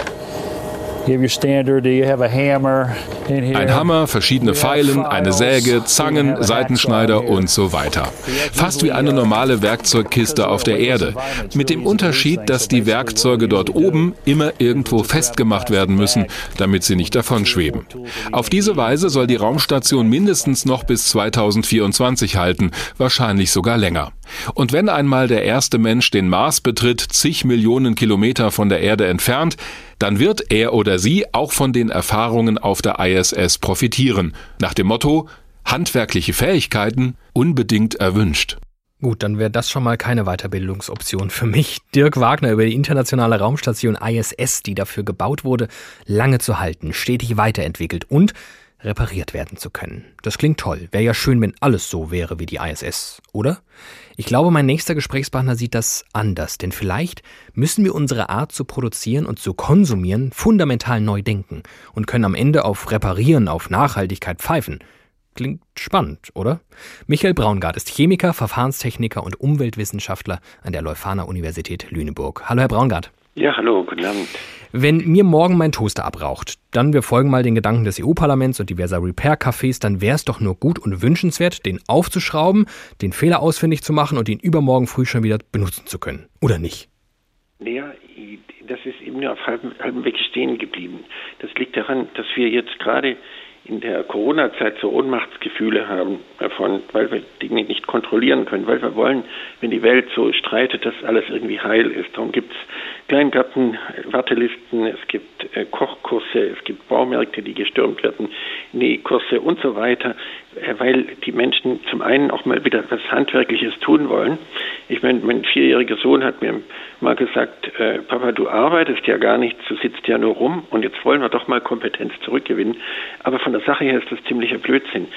Ein Hammer, verschiedene Pfeilen, eine Säge, Zangen, Seitenschneider und so weiter. Fast wie eine normale Werkzeugkiste auf der Erde. Mit dem Unterschied, dass die Werkzeuge dort oben immer irgendwo festgemacht werden müssen, damit sie nicht davonschweben. Auf diese Weise soll die Raumstation mindestens noch bis 2024 halten, wahrscheinlich sogar länger. Und wenn einmal der erste Mensch den Mars betritt, zig Millionen Kilometer von der Erde entfernt, dann wird er oder sie auch von den Erfahrungen auf der ISS profitieren. Nach dem Motto, handwerkliche Fähigkeiten unbedingt erwünscht. Gut, dann wäre das schon mal keine Weiterbildungsoption für mich. Dirk Wagner über die internationale Raumstation ISS, die dafür gebaut wurde, lange zu halten, stetig weiterentwickelt und repariert werden zu können. Das klingt toll. Wäre ja schön, wenn alles so wäre wie die ISS, oder? Ich glaube, mein nächster Gesprächspartner sieht das anders, denn vielleicht müssen wir unsere Art zu produzieren und zu konsumieren fundamental neu denken und können am Ende auf Reparieren, auf Nachhaltigkeit pfeifen. Klingt spannend, oder? Michael Braungart ist Chemiker, Verfahrenstechniker und Umweltwissenschaftler an der Leuphana Universität Lüneburg. Hallo, Herr Braungart. Ja, hallo, guten Abend. Wenn mir morgen mein Toaster abraucht, dann wir folgen mal den Gedanken des EU-Parlaments und diverser Repair-Cafés, dann wäre es doch nur gut und wünschenswert, den aufzuschrauben, den Fehler ausfindig zu machen und ihn übermorgen früh schon wieder benutzen zu können. Oder nicht? Ja, das ist eben nur auf halbem, halbem Weg stehen geblieben. Das liegt daran, dass wir jetzt gerade in der Corona-Zeit so Ohnmachtsgefühle haben davon, weil wir Dinge nicht kontrollieren können, weil wir wollen, wenn die Welt so streitet, dass alles irgendwie heil ist. Darum gibt es Kleingarten, Wartelisten, es gibt äh, Kochkurse, es gibt Baumärkte, die gestürmt werden, Nähkurse und so weiter, äh, weil die Menschen zum einen auch mal wieder was Handwerkliches tun wollen. Ich meine, mein vierjähriger Sohn hat mir mal gesagt, äh, Papa, du arbeitest ja gar nicht, du sitzt ja nur rum und jetzt wollen wir doch mal Kompetenz zurückgewinnen. Aber von der Sache her ist das ziemlicher Blödsinn.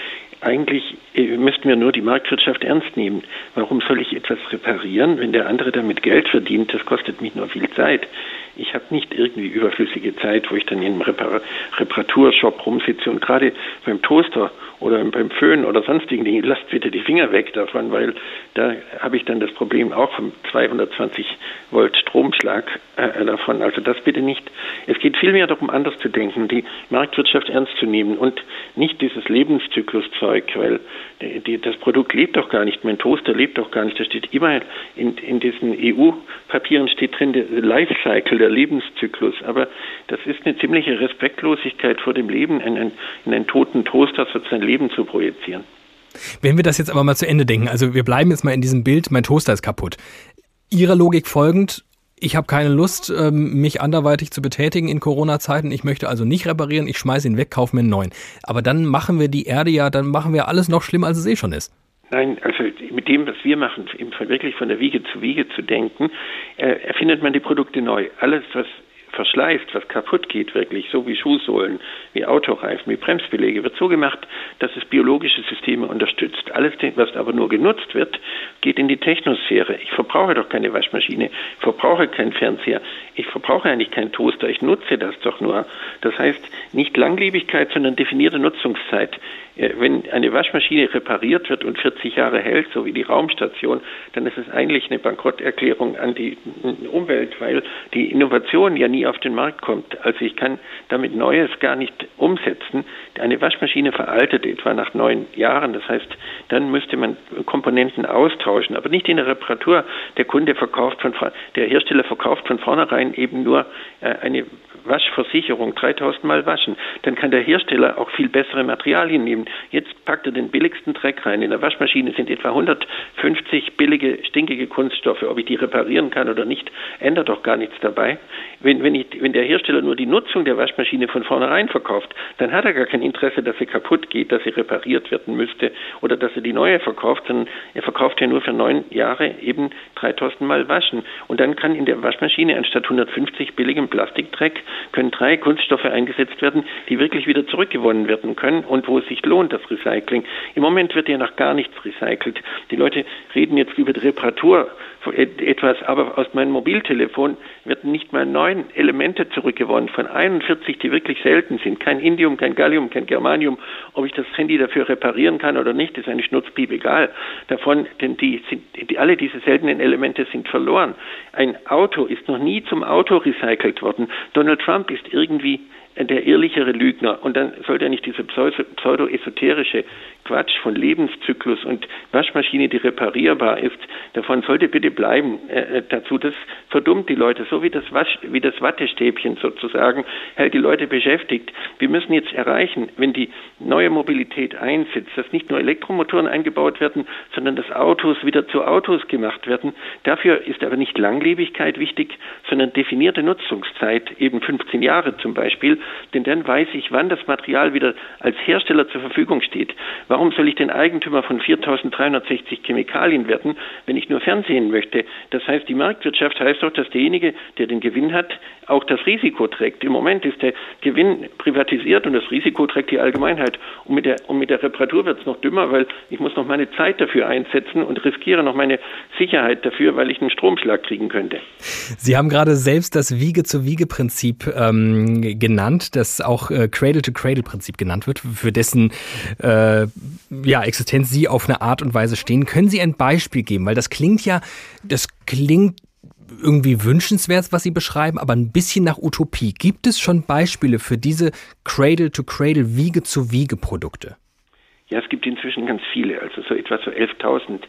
Eigentlich äh, müssten wir nur die Marktwirtschaft ernst nehmen. Warum soll ich etwas reparieren, wenn der andere damit Geld verdient? Das kostet mich nur viel Zeit. Ich habe nicht irgendwie überflüssige Zeit, wo ich dann in einem Repar Reparaturshop rumsitze und gerade beim Toaster oder beim Föhn oder sonstigen Dingen, lasst bitte die Finger weg davon, weil da habe ich dann das Problem auch vom 220 Volt Stromschlag äh, davon. Also das bitte nicht. Es geht vielmehr darum, anders zu denken, die Marktwirtschaft ernst zu nehmen und nicht dieses Lebenszykluszeug, weil die, die, das Produkt lebt doch gar nicht. Mein Toaster lebt doch gar nicht. Da steht immer in, in diesen EU-Papieren steht drin der Lifecycle, der Lebenszyklus. Aber das ist eine ziemliche Respektlosigkeit vor dem Leben, in einen, in einen toten Toaster sozusagen Leben zu projizieren. Wenn wir das jetzt aber mal zu Ende denken, also wir bleiben jetzt mal in diesem Bild, mein Toaster ist kaputt. Ihrer Logik folgend, ich habe keine Lust, ähm, mich anderweitig zu betätigen in Corona-Zeiten. Ich möchte also nicht reparieren, ich schmeiße ihn weg, kaufe mir einen neuen. Aber dann machen wir die Erde ja, dann machen wir alles noch schlimmer, als es eh schon ist. Nein, also mit dem, was wir machen, wirklich von der Wiege zu Wiege zu denken, äh, erfindet man die Produkte neu. Alles, was verschleißt, was kaputt geht wirklich, so wie Schuhsohlen, wie Autoreifen, wie Bremsbeläge, wird so gemacht, dass es biologische Systeme unterstützt. Alles, was aber nur genutzt wird, geht in die Technosphäre. Ich verbrauche doch keine Waschmaschine, ich verbrauche keinen Fernseher, ich verbrauche eigentlich keinen Toaster, ich nutze das doch nur. Das heißt, nicht Langlebigkeit, sondern definierte Nutzungszeit. Wenn eine Waschmaschine repariert wird und 40 Jahre hält, so wie die Raumstation, dann ist es eigentlich eine Bankrotterklärung an die Umwelt, weil die Innovation ja nie nie auf den Markt kommt. Also ich kann damit Neues gar nicht umsetzen. Eine Waschmaschine veraltet etwa nach neun Jahren. Das heißt, dann müsste man Komponenten austauschen, aber nicht in der Reparatur. Der Kunde verkauft von, der Hersteller verkauft von vornherein eben nur äh, eine Waschversicherung 3000 Mal waschen. Dann kann der Hersteller auch viel bessere Materialien nehmen. Jetzt packt er den billigsten Dreck rein. In der Waschmaschine sind etwa 150 billige, stinkige Kunststoffe. Ob ich die reparieren kann oder nicht, ändert doch gar nichts dabei. Wenn, wenn, ich, wenn der Hersteller nur die Nutzung der Waschmaschine von vornherein verkauft, dann hat er gar kein Interesse, dass sie kaputt geht, dass sie repariert werden müsste oder dass er die neue verkauft, sondern er verkauft ja nur für neun Jahre eben 3000 Mal waschen. Und dann kann in der Waschmaschine anstatt 150 billigem Plastikdreck können drei Kunststoffe eingesetzt werden, die wirklich wieder zurückgewonnen werden können und wo es sich lohnt, das Recycling. Im Moment wird ja noch gar nichts recycelt. Die Leute reden jetzt über die Reparatur etwas, aber aus meinem Mobiltelefon werden nicht mal neun Elemente zurückgewonnen von 41, die wirklich selten sind. Kein Indium, kein Gallium, kein Germanium. Ob ich das Handy dafür reparieren kann oder nicht, ist eigentlich schnurzpiep egal. Davon, denn die sind, die, alle diese seltenen Elemente sind verloren. Ein Auto ist noch nie zum Auto recycelt worden. Donald Trump ist irgendwie der ehrlichere Lügner. Und dann sollte er nicht diese pseudo-esoterische Quatsch von Lebenszyklus und Waschmaschine, die reparierbar ist, davon sollte bitte bleiben äh, äh, dazu. Das verdummt die Leute, so wie das, Wasch, wie das Wattestäbchen sozusagen, hält die Leute beschäftigt. Wir müssen jetzt erreichen, wenn die neue Mobilität einsetzt, dass nicht nur Elektromotoren eingebaut werden, sondern dass Autos wieder zu Autos gemacht werden. Dafür ist aber nicht Langlebigkeit wichtig, sondern definierte Nutzungszeit, eben 15 Jahre zum Beispiel, denn dann weiß ich, wann das Material wieder als Hersteller zur Verfügung steht. Warum soll ich den Eigentümer von 4360 Chemikalien werden, wenn ich nur Fernsehen möchte? Das heißt, die Marktwirtschaft heißt doch, dass derjenige, der den Gewinn hat, auch das Risiko trägt. Im Moment ist der Gewinn privatisiert und das Risiko trägt die Allgemeinheit. Und mit der, und mit der Reparatur wird es noch dümmer, weil ich muss noch meine Zeit dafür einsetzen und riskiere noch meine Sicherheit dafür, weil ich einen Stromschlag kriegen könnte. Sie haben gerade selbst das Wiege-zu-Wiege-Prinzip ähm, genannt, das auch äh, Cradle-to-Cradle-Prinzip genannt wird, für dessen äh, ja, Existenz Sie auf eine Art und Weise stehen. Können Sie ein Beispiel geben? Weil das klingt ja, das klingt irgendwie wünschenswert, was Sie beschreiben, aber ein bisschen nach Utopie. Gibt es schon Beispiele für diese Cradle-to-Cradle, Wiege-zu-Wiege-Produkte? Ja, es gibt inzwischen ganz viele, also so etwa so 11.000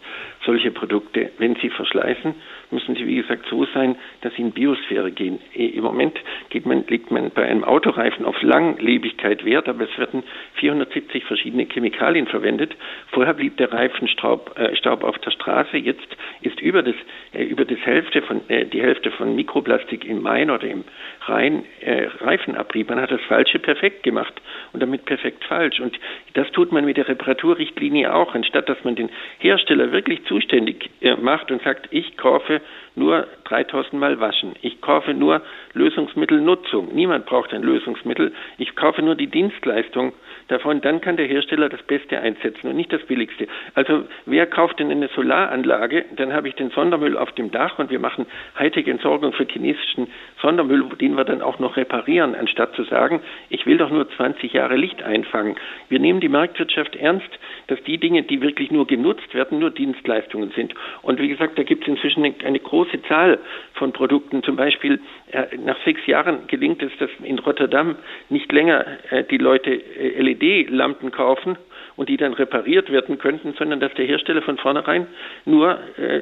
solche Produkte. Wenn sie verschleißen, müssen sie, wie gesagt, so sein, dass sie in Biosphäre gehen. Im Moment geht man, legt man bei einem Autoreifen auf Langlebigkeit Wert, aber es werden 470 verschiedene Chemikalien verwendet. Vorher blieb der Reifenstaub äh, Staub auf der Straße, jetzt ist über das, äh, über das Hälfte von, äh, die Hälfte von Mikroplastik im Main oder im Rhein äh, Reifenabrieb. Man hat das Falsche perfekt gemacht und damit perfekt falsch. Und das tut man mit der Reparaturrichtlinie auch, anstatt dass man den Hersteller wirklich zuständig äh, macht und sagt, ich kaufe nur 3000 Mal waschen. Ich kaufe nur Lösungsmittelnutzung. Niemand braucht ein Lösungsmittel. Ich kaufe nur die Dienstleistung davon. Dann kann der Hersteller das Beste einsetzen und nicht das Billigste. Also wer kauft denn eine Solaranlage? Dann habe ich den Sondermüll auf dem Dach und wir machen Hightech-Entsorgung für chinesischen Sondermüll, den wir dann auch noch reparieren, anstatt zu sagen, ich will doch nur 20 Jahre Licht einfangen. Wir nehmen die Marktwirtschaft ernst, dass die Dinge, die wirklich nur genutzt werden, nur Dienstleistungen sind. Und wie gesagt, da gibt es inzwischen eine, eine große Zahl von Produkten. Zum Beispiel äh, nach sechs Jahren gelingt es, dass in Rotterdam nicht länger äh, die Leute äh, LED-Lampen kaufen und die dann repariert werden könnten, sondern dass der Hersteller von vornherein nur äh,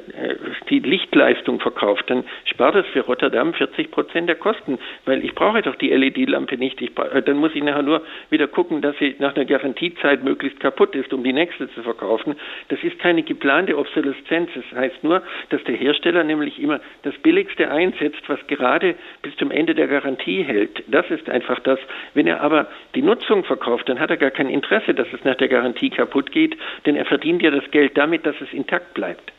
die Lichtleistung verkauft. Dann spart es für Rotterdam 40 Prozent der Kosten, weil ich brauche doch die LED-Lampe nicht. Ich, dann muss ich nachher nur wieder gucken, dass sie nach einer Garantiezeit möglichst kaputt ist, um die nächste zu verkaufen. Das ist keine geplante Obsoleszenz. Das heißt nur, dass der Hersteller nämlich immer das Billigste einsetzt, was gerade bis zum Ende der Garantie hält. Das ist einfach das. Wenn er aber die Nutzung verkauft, dann hat er gar kein Interesse, dass es nach der Garantie Garantie kaputt geht, denn er verdient ja das Geld damit, dass es intakt bleibt.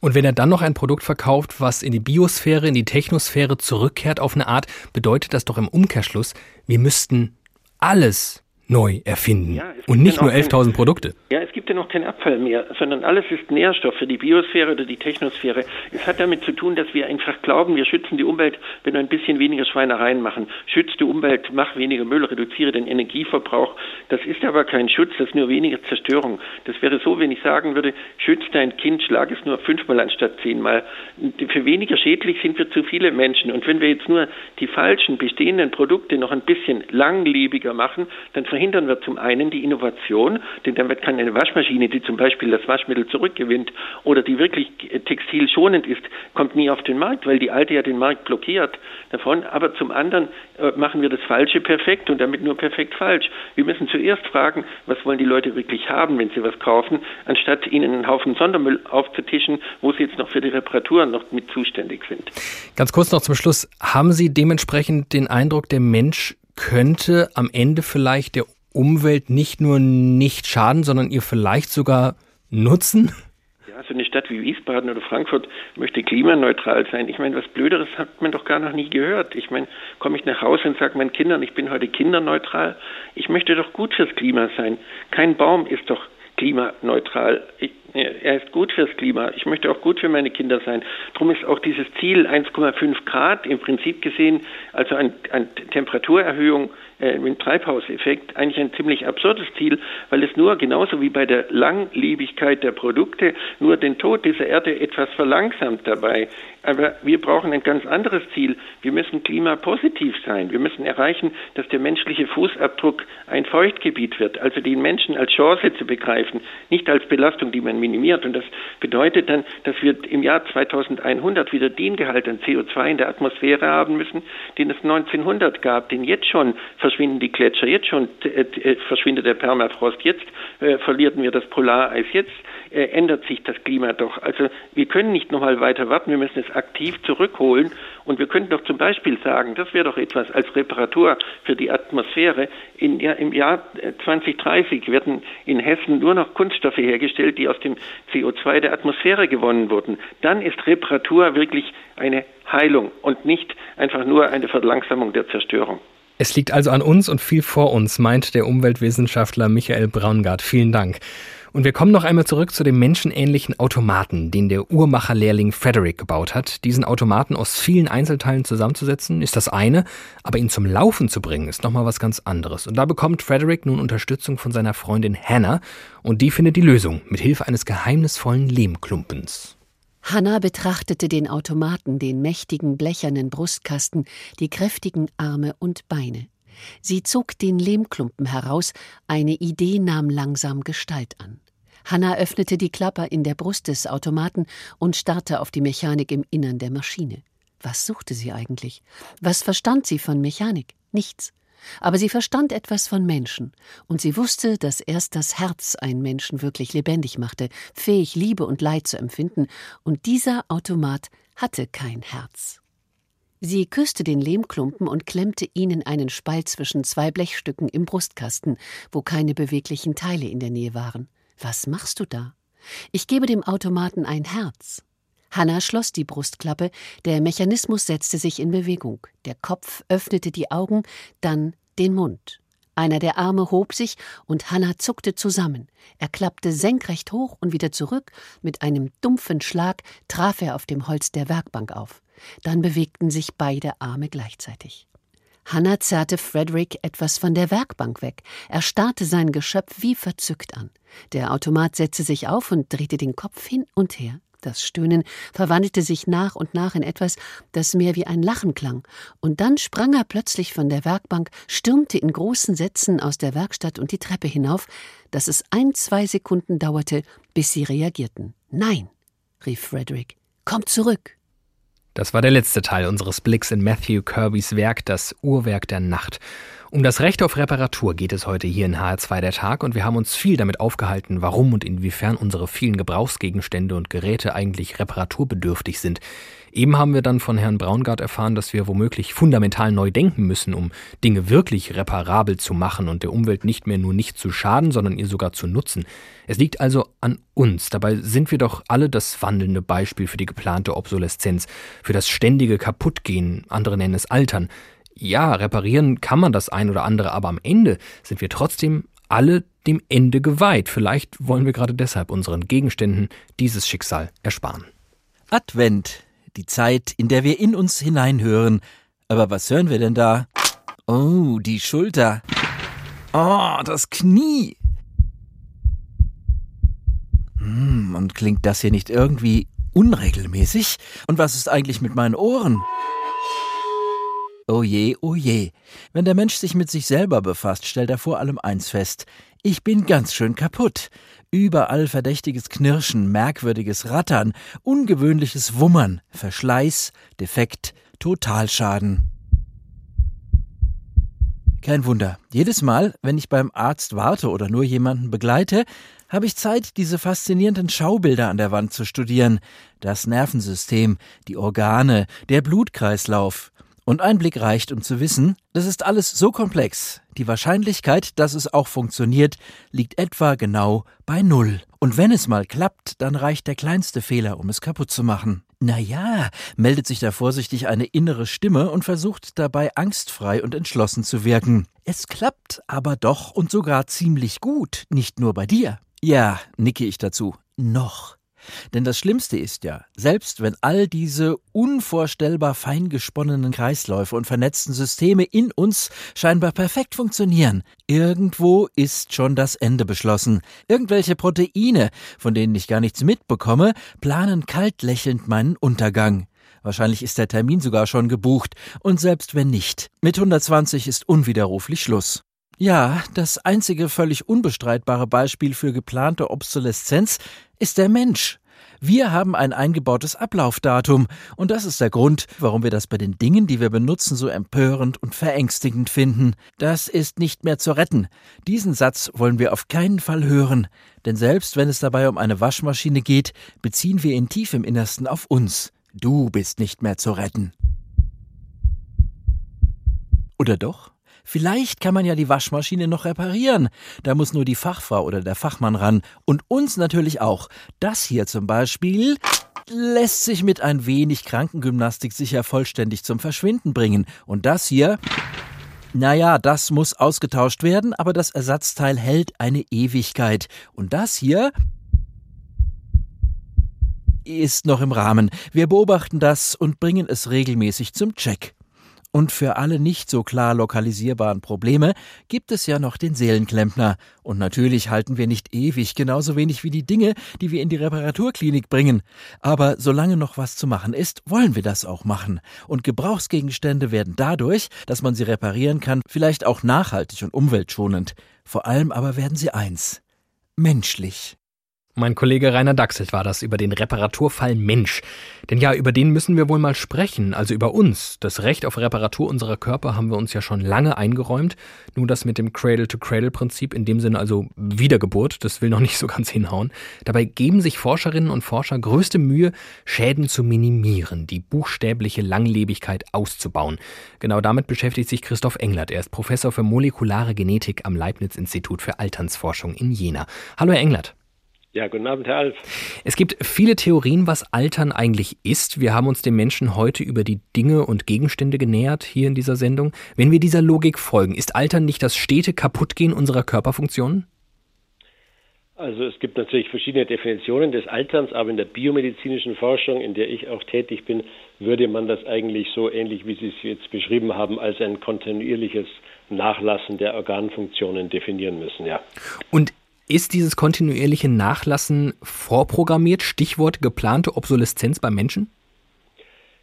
Und wenn er dann noch ein Produkt verkauft, was in die Biosphäre, in die Technosphäre zurückkehrt auf eine Art, bedeutet das doch im Umkehrschluss, wir müssten alles neu erfinden. Ja, und nicht nur 11.000 Produkte. Ja, es gibt ja noch keinen Abfall mehr, sondern alles ist Nährstoff für die Biosphäre oder die Technosphäre. Es hat damit zu tun, dass wir einfach glauben, wir schützen die Umwelt, wenn wir ein bisschen weniger Schweinereien machen. Schützt die Umwelt, mach weniger Müll, reduziere den Energieverbrauch. Das ist aber kein Schutz, das ist nur weniger Zerstörung. Das wäre so, wenn ich sagen würde, schützt dein Kind, schlag es nur fünfmal anstatt zehnmal. Für weniger schädlich sind wir zu viele Menschen. Und wenn wir jetzt nur die falschen bestehenden Produkte noch ein bisschen langlebiger machen, dann verhindern wir zum einen die Innovation, denn damit kann eine Waschmaschine, die zum Beispiel das Waschmittel zurückgewinnt oder die wirklich textilschonend ist, kommt nie auf den Markt, weil die alte ja den Markt blockiert davon. Aber zum anderen äh, machen wir das Falsche perfekt und damit nur perfekt falsch. Wir müssen zuerst fragen, was wollen die Leute wirklich haben, wenn sie was kaufen, anstatt ihnen einen Haufen Sondermüll aufzutischen, wo sie jetzt noch für die Reparaturen noch mit zuständig sind. Ganz kurz noch zum Schluss. Haben Sie dementsprechend den Eindruck, der Mensch könnte am Ende vielleicht der Umwelt nicht nur nicht schaden, sondern ihr vielleicht sogar nutzen? Ja, so eine Stadt wie Wiesbaden oder Frankfurt möchte klimaneutral sein. Ich meine, was Blöderes hat man doch gar noch nie gehört. Ich meine, komme ich nach Hause und sage meinen Kindern, ich bin heute kinderneutral. Ich möchte doch gut fürs Klima sein. Kein Baum ist doch klimaneutral. Ich, er ist gut fürs Klima. Ich möchte auch gut für meine Kinder sein. Darum ist auch dieses Ziel 1,5 Grad im Prinzip gesehen, also an, an Temperaturerhöhung äh, mit Treibhauseffekt, eigentlich ein ziemlich absurdes Ziel, weil es nur genauso wie bei der Langlebigkeit der Produkte nur den Tod dieser Erde etwas verlangsamt dabei. Aber wir brauchen ein ganz anderes Ziel. Wir müssen klimapositiv sein. Wir müssen erreichen, dass der menschliche Fußabdruck ein Feuchtgebiet wird, also den Menschen als Chance zu begreifen, nicht als Belastung, die man minimiert. Und das bedeutet dann, dass wir im Jahr 2100 wieder den Gehalt an CO2 in der Atmosphäre haben müssen, den es 1900 gab, den jetzt schon verschwinden die Gletscher, jetzt schon äh, äh, verschwindet der Permafrost, jetzt äh, verlieren wir das Polareis, jetzt äh, ändert sich das Klima doch. Also wir können nicht noch mal weiter warten, wir müssen es aktiv zurückholen und wir könnten doch zum Beispiel sagen, das wäre doch etwas als Reparatur für die Atmosphäre. In, ja, Im Jahr 2030 äh, werden in Hessen nur noch Kunststoffe hergestellt, die aus dem CO2 der Atmosphäre gewonnen wurden. Dann ist Reparatur wirklich eine Heilung und nicht einfach nur eine Verlangsamung der Zerstörung. Es liegt also an uns und viel vor uns, meint der Umweltwissenschaftler Michael Braungart. Vielen Dank. Und wir kommen noch einmal zurück zu dem menschenähnlichen Automaten, den der Uhrmacherlehrling Frederick gebaut hat. Diesen Automaten aus vielen Einzelteilen zusammenzusetzen, ist das eine, aber ihn zum Laufen zu bringen, ist nochmal was ganz anderes. Und da bekommt Frederick nun Unterstützung von seiner Freundin Hannah und die findet die Lösung mit Hilfe eines geheimnisvollen Lehmklumpens. Hannah betrachtete den Automaten, den mächtigen blechernen Brustkasten, die kräftigen Arme und Beine. Sie zog den Lehmklumpen heraus, eine Idee nahm langsam Gestalt an. Hanna öffnete die Klapper in der Brust des Automaten und starrte auf die Mechanik im Innern der Maschine. Was suchte sie eigentlich? Was verstand sie von Mechanik? Nichts. Aber sie verstand etwas von Menschen, und sie wusste, dass erst das Herz einen Menschen wirklich lebendig machte, fähig Liebe und Leid zu empfinden, und dieser Automat hatte kein Herz. Sie küsste den Lehmklumpen und klemmte ihn in einen Spalt zwischen zwei Blechstücken im Brustkasten, wo keine beweglichen Teile in der Nähe waren. Was machst du da? Ich gebe dem Automaten ein Herz. Hanna schloss die Brustklappe, der Mechanismus setzte sich in Bewegung. Der Kopf öffnete die Augen, dann den Mund. Einer der Arme hob sich und Hanna zuckte zusammen. Er klappte senkrecht hoch und wieder zurück. Mit einem dumpfen Schlag traf er auf dem Holz der Werkbank auf. Dann bewegten sich beide Arme gleichzeitig. Hannah zerrte Frederick etwas von der Werkbank weg. Er starrte sein Geschöpf wie verzückt an. Der Automat setzte sich auf und drehte den Kopf hin und her. Das Stöhnen verwandelte sich nach und nach in etwas, das mehr wie ein Lachen klang, und dann sprang er plötzlich von der Werkbank, stürmte in großen Sätzen aus der Werkstatt und die Treppe hinauf, dass es ein, zwei Sekunden dauerte, bis sie reagierten. Nein, rief Frederick, komm zurück. Das war der letzte Teil unseres Blicks in Matthew Kirbys Werk Das Uhrwerk der Nacht. Um das Recht auf Reparatur geht es heute hier in HR2 der Tag und wir haben uns viel damit aufgehalten, warum und inwiefern unsere vielen Gebrauchsgegenstände und Geräte eigentlich reparaturbedürftig sind. Eben haben wir dann von Herrn Braungart erfahren, dass wir womöglich fundamental neu denken müssen, um Dinge wirklich reparabel zu machen und der Umwelt nicht mehr nur nicht zu schaden, sondern ihr sogar zu nutzen. Es liegt also an uns. Dabei sind wir doch alle das wandelnde Beispiel für die geplante Obsoleszenz, für das ständige Kaputtgehen, andere nennen es Altern. Ja, reparieren kann man das ein oder andere, aber am Ende sind wir trotzdem alle dem Ende geweiht. Vielleicht wollen wir gerade deshalb unseren Gegenständen dieses Schicksal ersparen. Advent, die Zeit, in der wir in uns hineinhören. Aber was hören wir denn da? Oh, die Schulter. Oh, das Knie. Hm, und klingt das hier nicht irgendwie unregelmäßig? Und was ist eigentlich mit meinen Ohren? Oh je, oh je. Wenn der Mensch sich mit sich selber befasst, stellt er vor allem eins fest. Ich bin ganz schön kaputt. Überall verdächtiges Knirschen, merkwürdiges Rattern, ungewöhnliches Wummern, Verschleiß, Defekt, Totalschaden. Kein Wunder. Jedes Mal, wenn ich beim Arzt warte oder nur jemanden begleite, habe ich Zeit, diese faszinierenden Schaubilder an der Wand zu studieren. Das Nervensystem, die Organe, der Blutkreislauf. Und ein Blick reicht, um zu wissen, das ist alles so komplex. Die Wahrscheinlichkeit, dass es auch funktioniert, liegt etwa genau bei Null. Und wenn es mal klappt, dann reicht der kleinste Fehler, um es kaputt zu machen. Na ja, meldet sich da vorsichtig eine innere Stimme und versucht dabei angstfrei und entschlossen zu wirken. Es klappt aber doch und sogar ziemlich gut, nicht nur bei dir. Ja, nicke ich dazu. Noch. Denn das Schlimmste ist ja, selbst wenn all diese unvorstellbar fein gesponnenen Kreisläufe und vernetzten Systeme in uns scheinbar perfekt funktionieren, irgendwo ist schon das Ende beschlossen. Irgendwelche Proteine, von denen ich gar nichts mitbekomme, planen kalt lächelnd meinen Untergang. Wahrscheinlich ist der Termin sogar schon gebucht, und selbst wenn nicht, mit 120 ist unwiderruflich Schluss. Ja, das einzige völlig unbestreitbare Beispiel für geplante Obsoleszenz ist der Mensch. Wir haben ein eingebautes Ablaufdatum, und das ist der Grund, warum wir das bei den Dingen, die wir benutzen, so empörend und verängstigend finden. Das ist nicht mehr zu retten. Diesen Satz wollen wir auf keinen Fall hören, denn selbst wenn es dabei um eine Waschmaschine geht, beziehen wir ihn tief im Innersten auf uns. Du bist nicht mehr zu retten. Oder doch? Vielleicht kann man ja die Waschmaschine noch reparieren. Da muss nur die Fachfrau oder der Fachmann ran. Und uns natürlich auch. Das hier zum Beispiel lässt sich mit ein wenig Krankengymnastik sicher vollständig zum Verschwinden bringen. Und das hier, naja, das muss ausgetauscht werden, aber das Ersatzteil hält eine Ewigkeit. Und das hier ist noch im Rahmen. Wir beobachten das und bringen es regelmäßig zum Check. Und für alle nicht so klar lokalisierbaren Probleme gibt es ja noch den Seelenklempner. Und natürlich halten wir nicht ewig, genauso wenig wie die Dinge, die wir in die Reparaturklinik bringen. Aber solange noch was zu machen ist, wollen wir das auch machen. Und Gebrauchsgegenstände werden dadurch, dass man sie reparieren kann, vielleicht auch nachhaltig und umweltschonend. Vor allem aber werden sie eins. Menschlich. Mein Kollege Rainer Dachselt war das über den Reparaturfall Mensch. Denn ja, über den müssen wir wohl mal sprechen, also über uns. Das Recht auf Reparatur unserer Körper haben wir uns ja schon lange eingeräumt. Nur das mit dem Cradle-to-Cradle-Prinzip, in dem Sinne also Wiedergeburt, das will noch nicht so ganz hinhauen. Dabei geben sich Forscherinnen und Forscher größte Mühe, Schäden zu minimieren, die buchstäbliche Langlebigkeit auszubauen. Genau damit beschäftigt sich Christoph Englert. Er ist Professor für molekulare Genetik am Leibniz-Institut für Alternsforschung in Jena. Hallo, Herr Englert. Ja, guten Abend, Herr Alf. Es gibt viele Theorien, was Altern eigentlich ist. Wir haben uns dem Menschen heute über die Dinge und Gegenstände genähert hier in dieser Sendung. Wenn wir dieser Logik folgen, ist Altern nicht das stete Kaputtgehen unserer Körperfunktionen? Also es gibt natürlich verschiedene Definitionen des Alterns, aber in der biomedizinischen Forschung, in der ich auch tätig bin, würde man das eigentlich so ähnlich, wie Sie es jetzt beschrieben haben, als ein kontinuierliches Nachlassen der Organfunktionen definieren müssen, ja. Und ist dieses kontinuierliche Nachlassen vorprogrammiert? Stichwort geplante Obsoleszenz beim Menschen?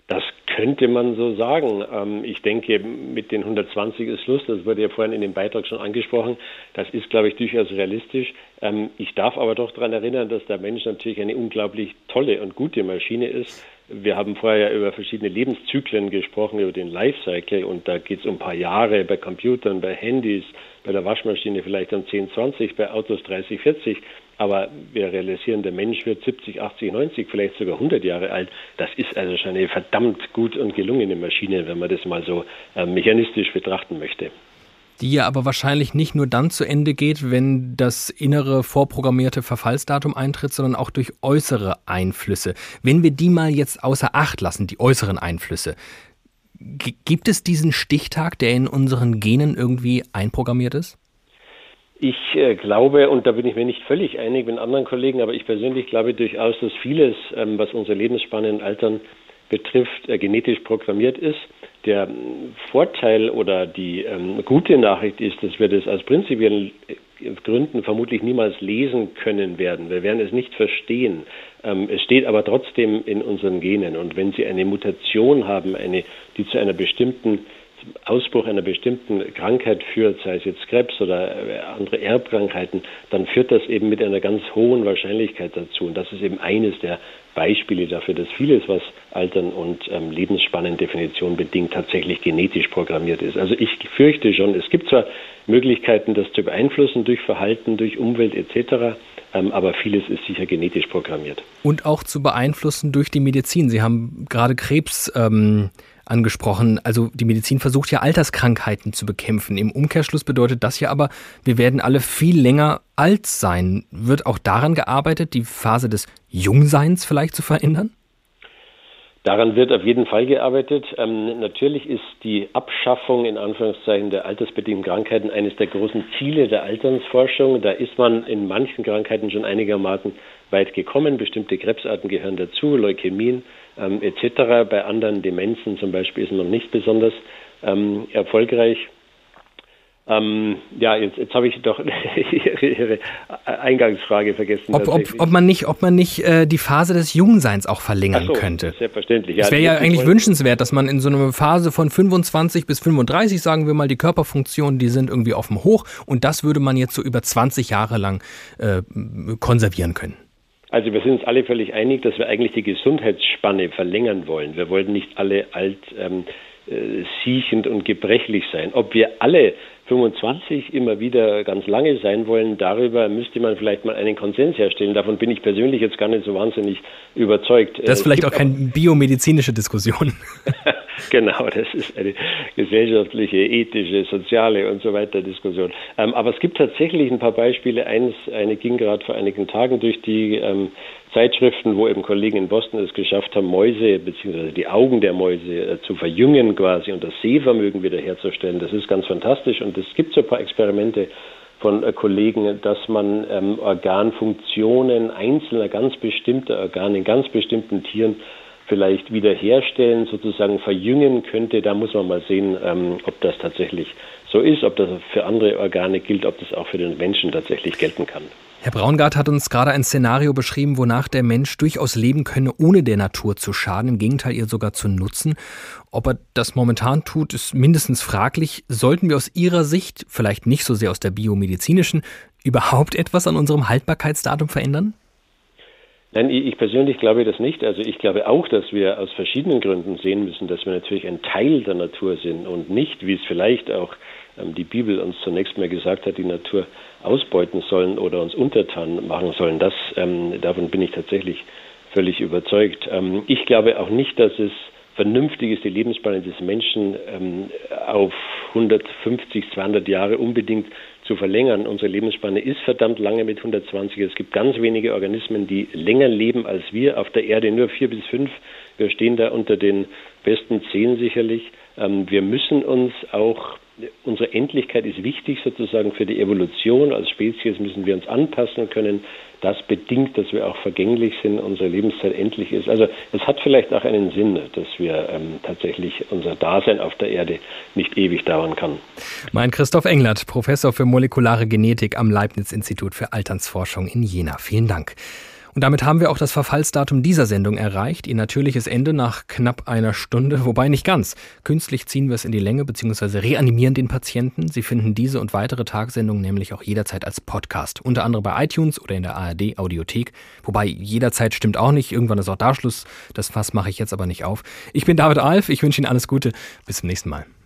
Das könnte man so sagen. Ähm, ich denke, mit den 120 ist Schluss. Das wurde ja vorhin in dem Beitrag schon angesprochen. Das ist, glaube ich, durchaus realistisch. Ähm, ich darf aber doch daran erinnern, dass der Mensch natürlich eine unglaublich tolle und gute Maschine ist. Wir haben vorher ja über verschiedene Lebenszyklen gesprochen, über den Lifecycle. Und da geht es um ein paar Jahre bei Computern, bei Handys, bei der Waschmaschine vielleicht dann 10, 20, bei Autos 30, 40. Aber wir realisieren, der Mensch wird 70, 80, 90, vielleicht sogar 100 Jahre alt. Das ist also schon eine verdammt gut und gelungene Maschine, wenn man das mal so äh, mechanistisch betrachten möchte. Die ja aber wahrscheinlich nicht nur dann zu Ende geht, wenn das innere vorprogrammierte Verfallsdatum eintritt, sondern auch durch äußere Einflüsse. Wenn wir die mal jetzt außer Acht lassen, die äußeren Einflüsse, gibt es diesen Stichtag, der in unseren Genen irgendwie einprogrammiert ist? Ich äh, glaube, und da bin ich mir nicht völlig einig mit anderen Kollegen, aber ich persönlich glaube durchaus, dass vieles, ähm, was unsere Lebensspanne in Altern betrifft, äh, genetisch programmiert ist. Der Vorteil oder die ähm, gute Nachricht ist, dass wir das aus prinzipiellen äh, Gründen vermutlich niemals lesen können werden. Wir werden es nicht verstehen. Ähm, es steht aber trotzdem in unseren Genen. Und wenn Sie eine Mutation haben, eine, die zu einer bestimmten Ausbruch einer bestimmten Krankheit führt, sei es jetzt Krebs oder äh, andere Erbkrankheiten, dann führt das eben mit einer ganz hohen Wahrscheinlichkeit dazu. Und das ist eben eines der Beispiele dafür, dass vieles, was Altern und ähm, Lebensspanndefinition bedingt, tatsächlich genetisch programmiert ist. Also ich fürchte schon, es gibt zwar Möglichkeiten, das zu beeinflussen durch Verhalten, durch Umwelt etc., ähm, aber vieles ist sicher genetisch programmiert. Und auch zu beeinflussen durch die Medizin. Sie haben gerade Krebs ähm, angesprochen. Also die Medizin versucht ja Alterskrankheiten zu bekämpfen. Im Umkehrschluss bedeutet das ja aber, wir werden alle viel länger alt sein. Wird auch daran gearbeitet, die Phase des Jungseins vielleicht zu verändern? Daran wird auf jeden Fall gearbeitet. Ähm, natürlich ist die Abschaffung in Anführungszeichen der altersbedingten Krankheiten eines der großen Ziele der Alternsforschung. Da ist man in manchen Krankheiten schon einigermaßen weit gekommen. Bestimmte Krebsarten gehören dazu, Leukämien ähm, etc. Bei anderen Demenzen zum Beispiel ist man nicht besonders ähm, erfolgreich. Ähm, ja, jetzt, jetzt habe ich doch ihre, ihre, Eingangsfrage vergessen. Ob, ob, ob, man nicht, ob man nicht äh, die Phase des Jungseins auch verlängern so, könnte. Selbstverständlich. Es wäre ja, eigentlich wünschenswert, dass man in so einer Phase von 25 bis 35, sagen wir mal, die Körperfunktionen, die sind irgendwie auf dem Hoch und das würde man jetzt so über 20 Jahre lang äh, konservieren können. Also wir sind uns alle völlig einig, dass wir eigentlich die Gesundheitsspanne verlängern wollen. Wir wollten nicht alle alt, ähm, äh, siechend und gebrechlich sein. Ob wir alle 25 immer wieder ganz lange sein wollen, darüber müsste man vielleicht mal einen Konsens herstellen. Davon bin ich persönlich jetzt gar nicht so wahnsinnig überzeugt. Das ist vielleicht auch keine biomedizinische Diskussion. genau, das ist eine gesellschaftliche, ethische, soziale und so weiter Diskussion. Ähm, aber es gibt tatsächlich ein paar Beispiele. Eins, eine ging gerade vor einigen Tagen durch die ähm, Zeitschriften, wo eben Kollegen in Boston es geschafft haben, Mäuse bzw. die Augen der Mäuse äh, zu verjüngen quasi und das Sehvermögen wiederherzustellen. Das ist ganz fantastisch und es gibt so ein paar Experimente von äh, Kollegen, dass man ähm, Organfunktionen einzelner ganz bestimmter Organe in ganz bestimmten Tieren vielleicht wiederherstellen, sozusagen verjüngen könnte. Da muss man mal sehen, ähm, ob das tatsächlich so ist, ob das für andere Organe gilt, ob das auch für den Menschen tatsächlich gelten kann. Herr Braungart hat uns gerade ein Szenario beschrieben, wonach der Mensch durchaus leben könne, ohne der Natur zu schaden, im Gegenteil ihr sogar zu nutzen. Ob er das momentan tut, ist mindestens fraglich. Sollten wir aus Ihrer Sicht, vielleicht nicht so sehr aus der biomedizinischen, überhaupt etwas an unserem Haltbarkeitsdatum verändern? Nein, ich persönlich glaube das nicht. Also ich glaube auch, dass wir aus verschiedenen Gründen sehen müssen, dass wir natürlich ein Teil der Natur sind und nicht, wie es vielleicht auch ähm, die Bibel uns zunächst mal gesagt hat, die Natur ausbeuten sollen oder uns untertan machen sollen. Das, ähm, davon bin ich tatsächlich völlig überzeugt. Ähm, ich glaube auch nicht, dass es vernünftig ist, die Lebensspanne des Menschen ähm, auf 150, 200 Jahre unbedingt zu verlängern. Unsere Lebensspanne ist verdammt lange mit 120. Es gibt ganz wenige Organismen, die länger leben als wir. Auf der Erde nur vier bis fünf. Wir stehen da unter den besten zehn sicherlich. Ähm, wir müssen uns auch unsere Endlichkeit ist wichtig sozusagen für die Evolution. Als Spezies müssen wir uns anpassen können. Das bedingt, dass wir auch vergänglich sind, unsere Lebenszeit endlich ist. Also es hat vielleicht auch einen Sinn, dass wir ähm, tatsächlich unser Dasein auf der Erde nicht ewig dauern kann. Mein Christoph Englert, Professor für molekulare Genetik am Leibniz-Institut für Alternsforschung in Jena. Vielen Dank. Und damit haben wir auch das Verfallsdatum dieser Sendung erreicht. Ihr natürliches Ende nach knapp einer Stunde, wobei nicht ganz. Künstlich ziehen wir es in die Länge bzw. reanimieren den Patienten. Sie finden diese und weitere Tagsendungen nämlich auch jederzeit als Podcast. Unter anderem bei iTunes oder in der ARD Audiothek. Wobei jederzeit stimmt auch nicht. Irgendwann ist auch da Schluss. Das Fass mache ich jetzt aber nicht auf. Ich bin David Alf. Ich wünsche Ihnen alles Gute. Bis zum nächsten Mal.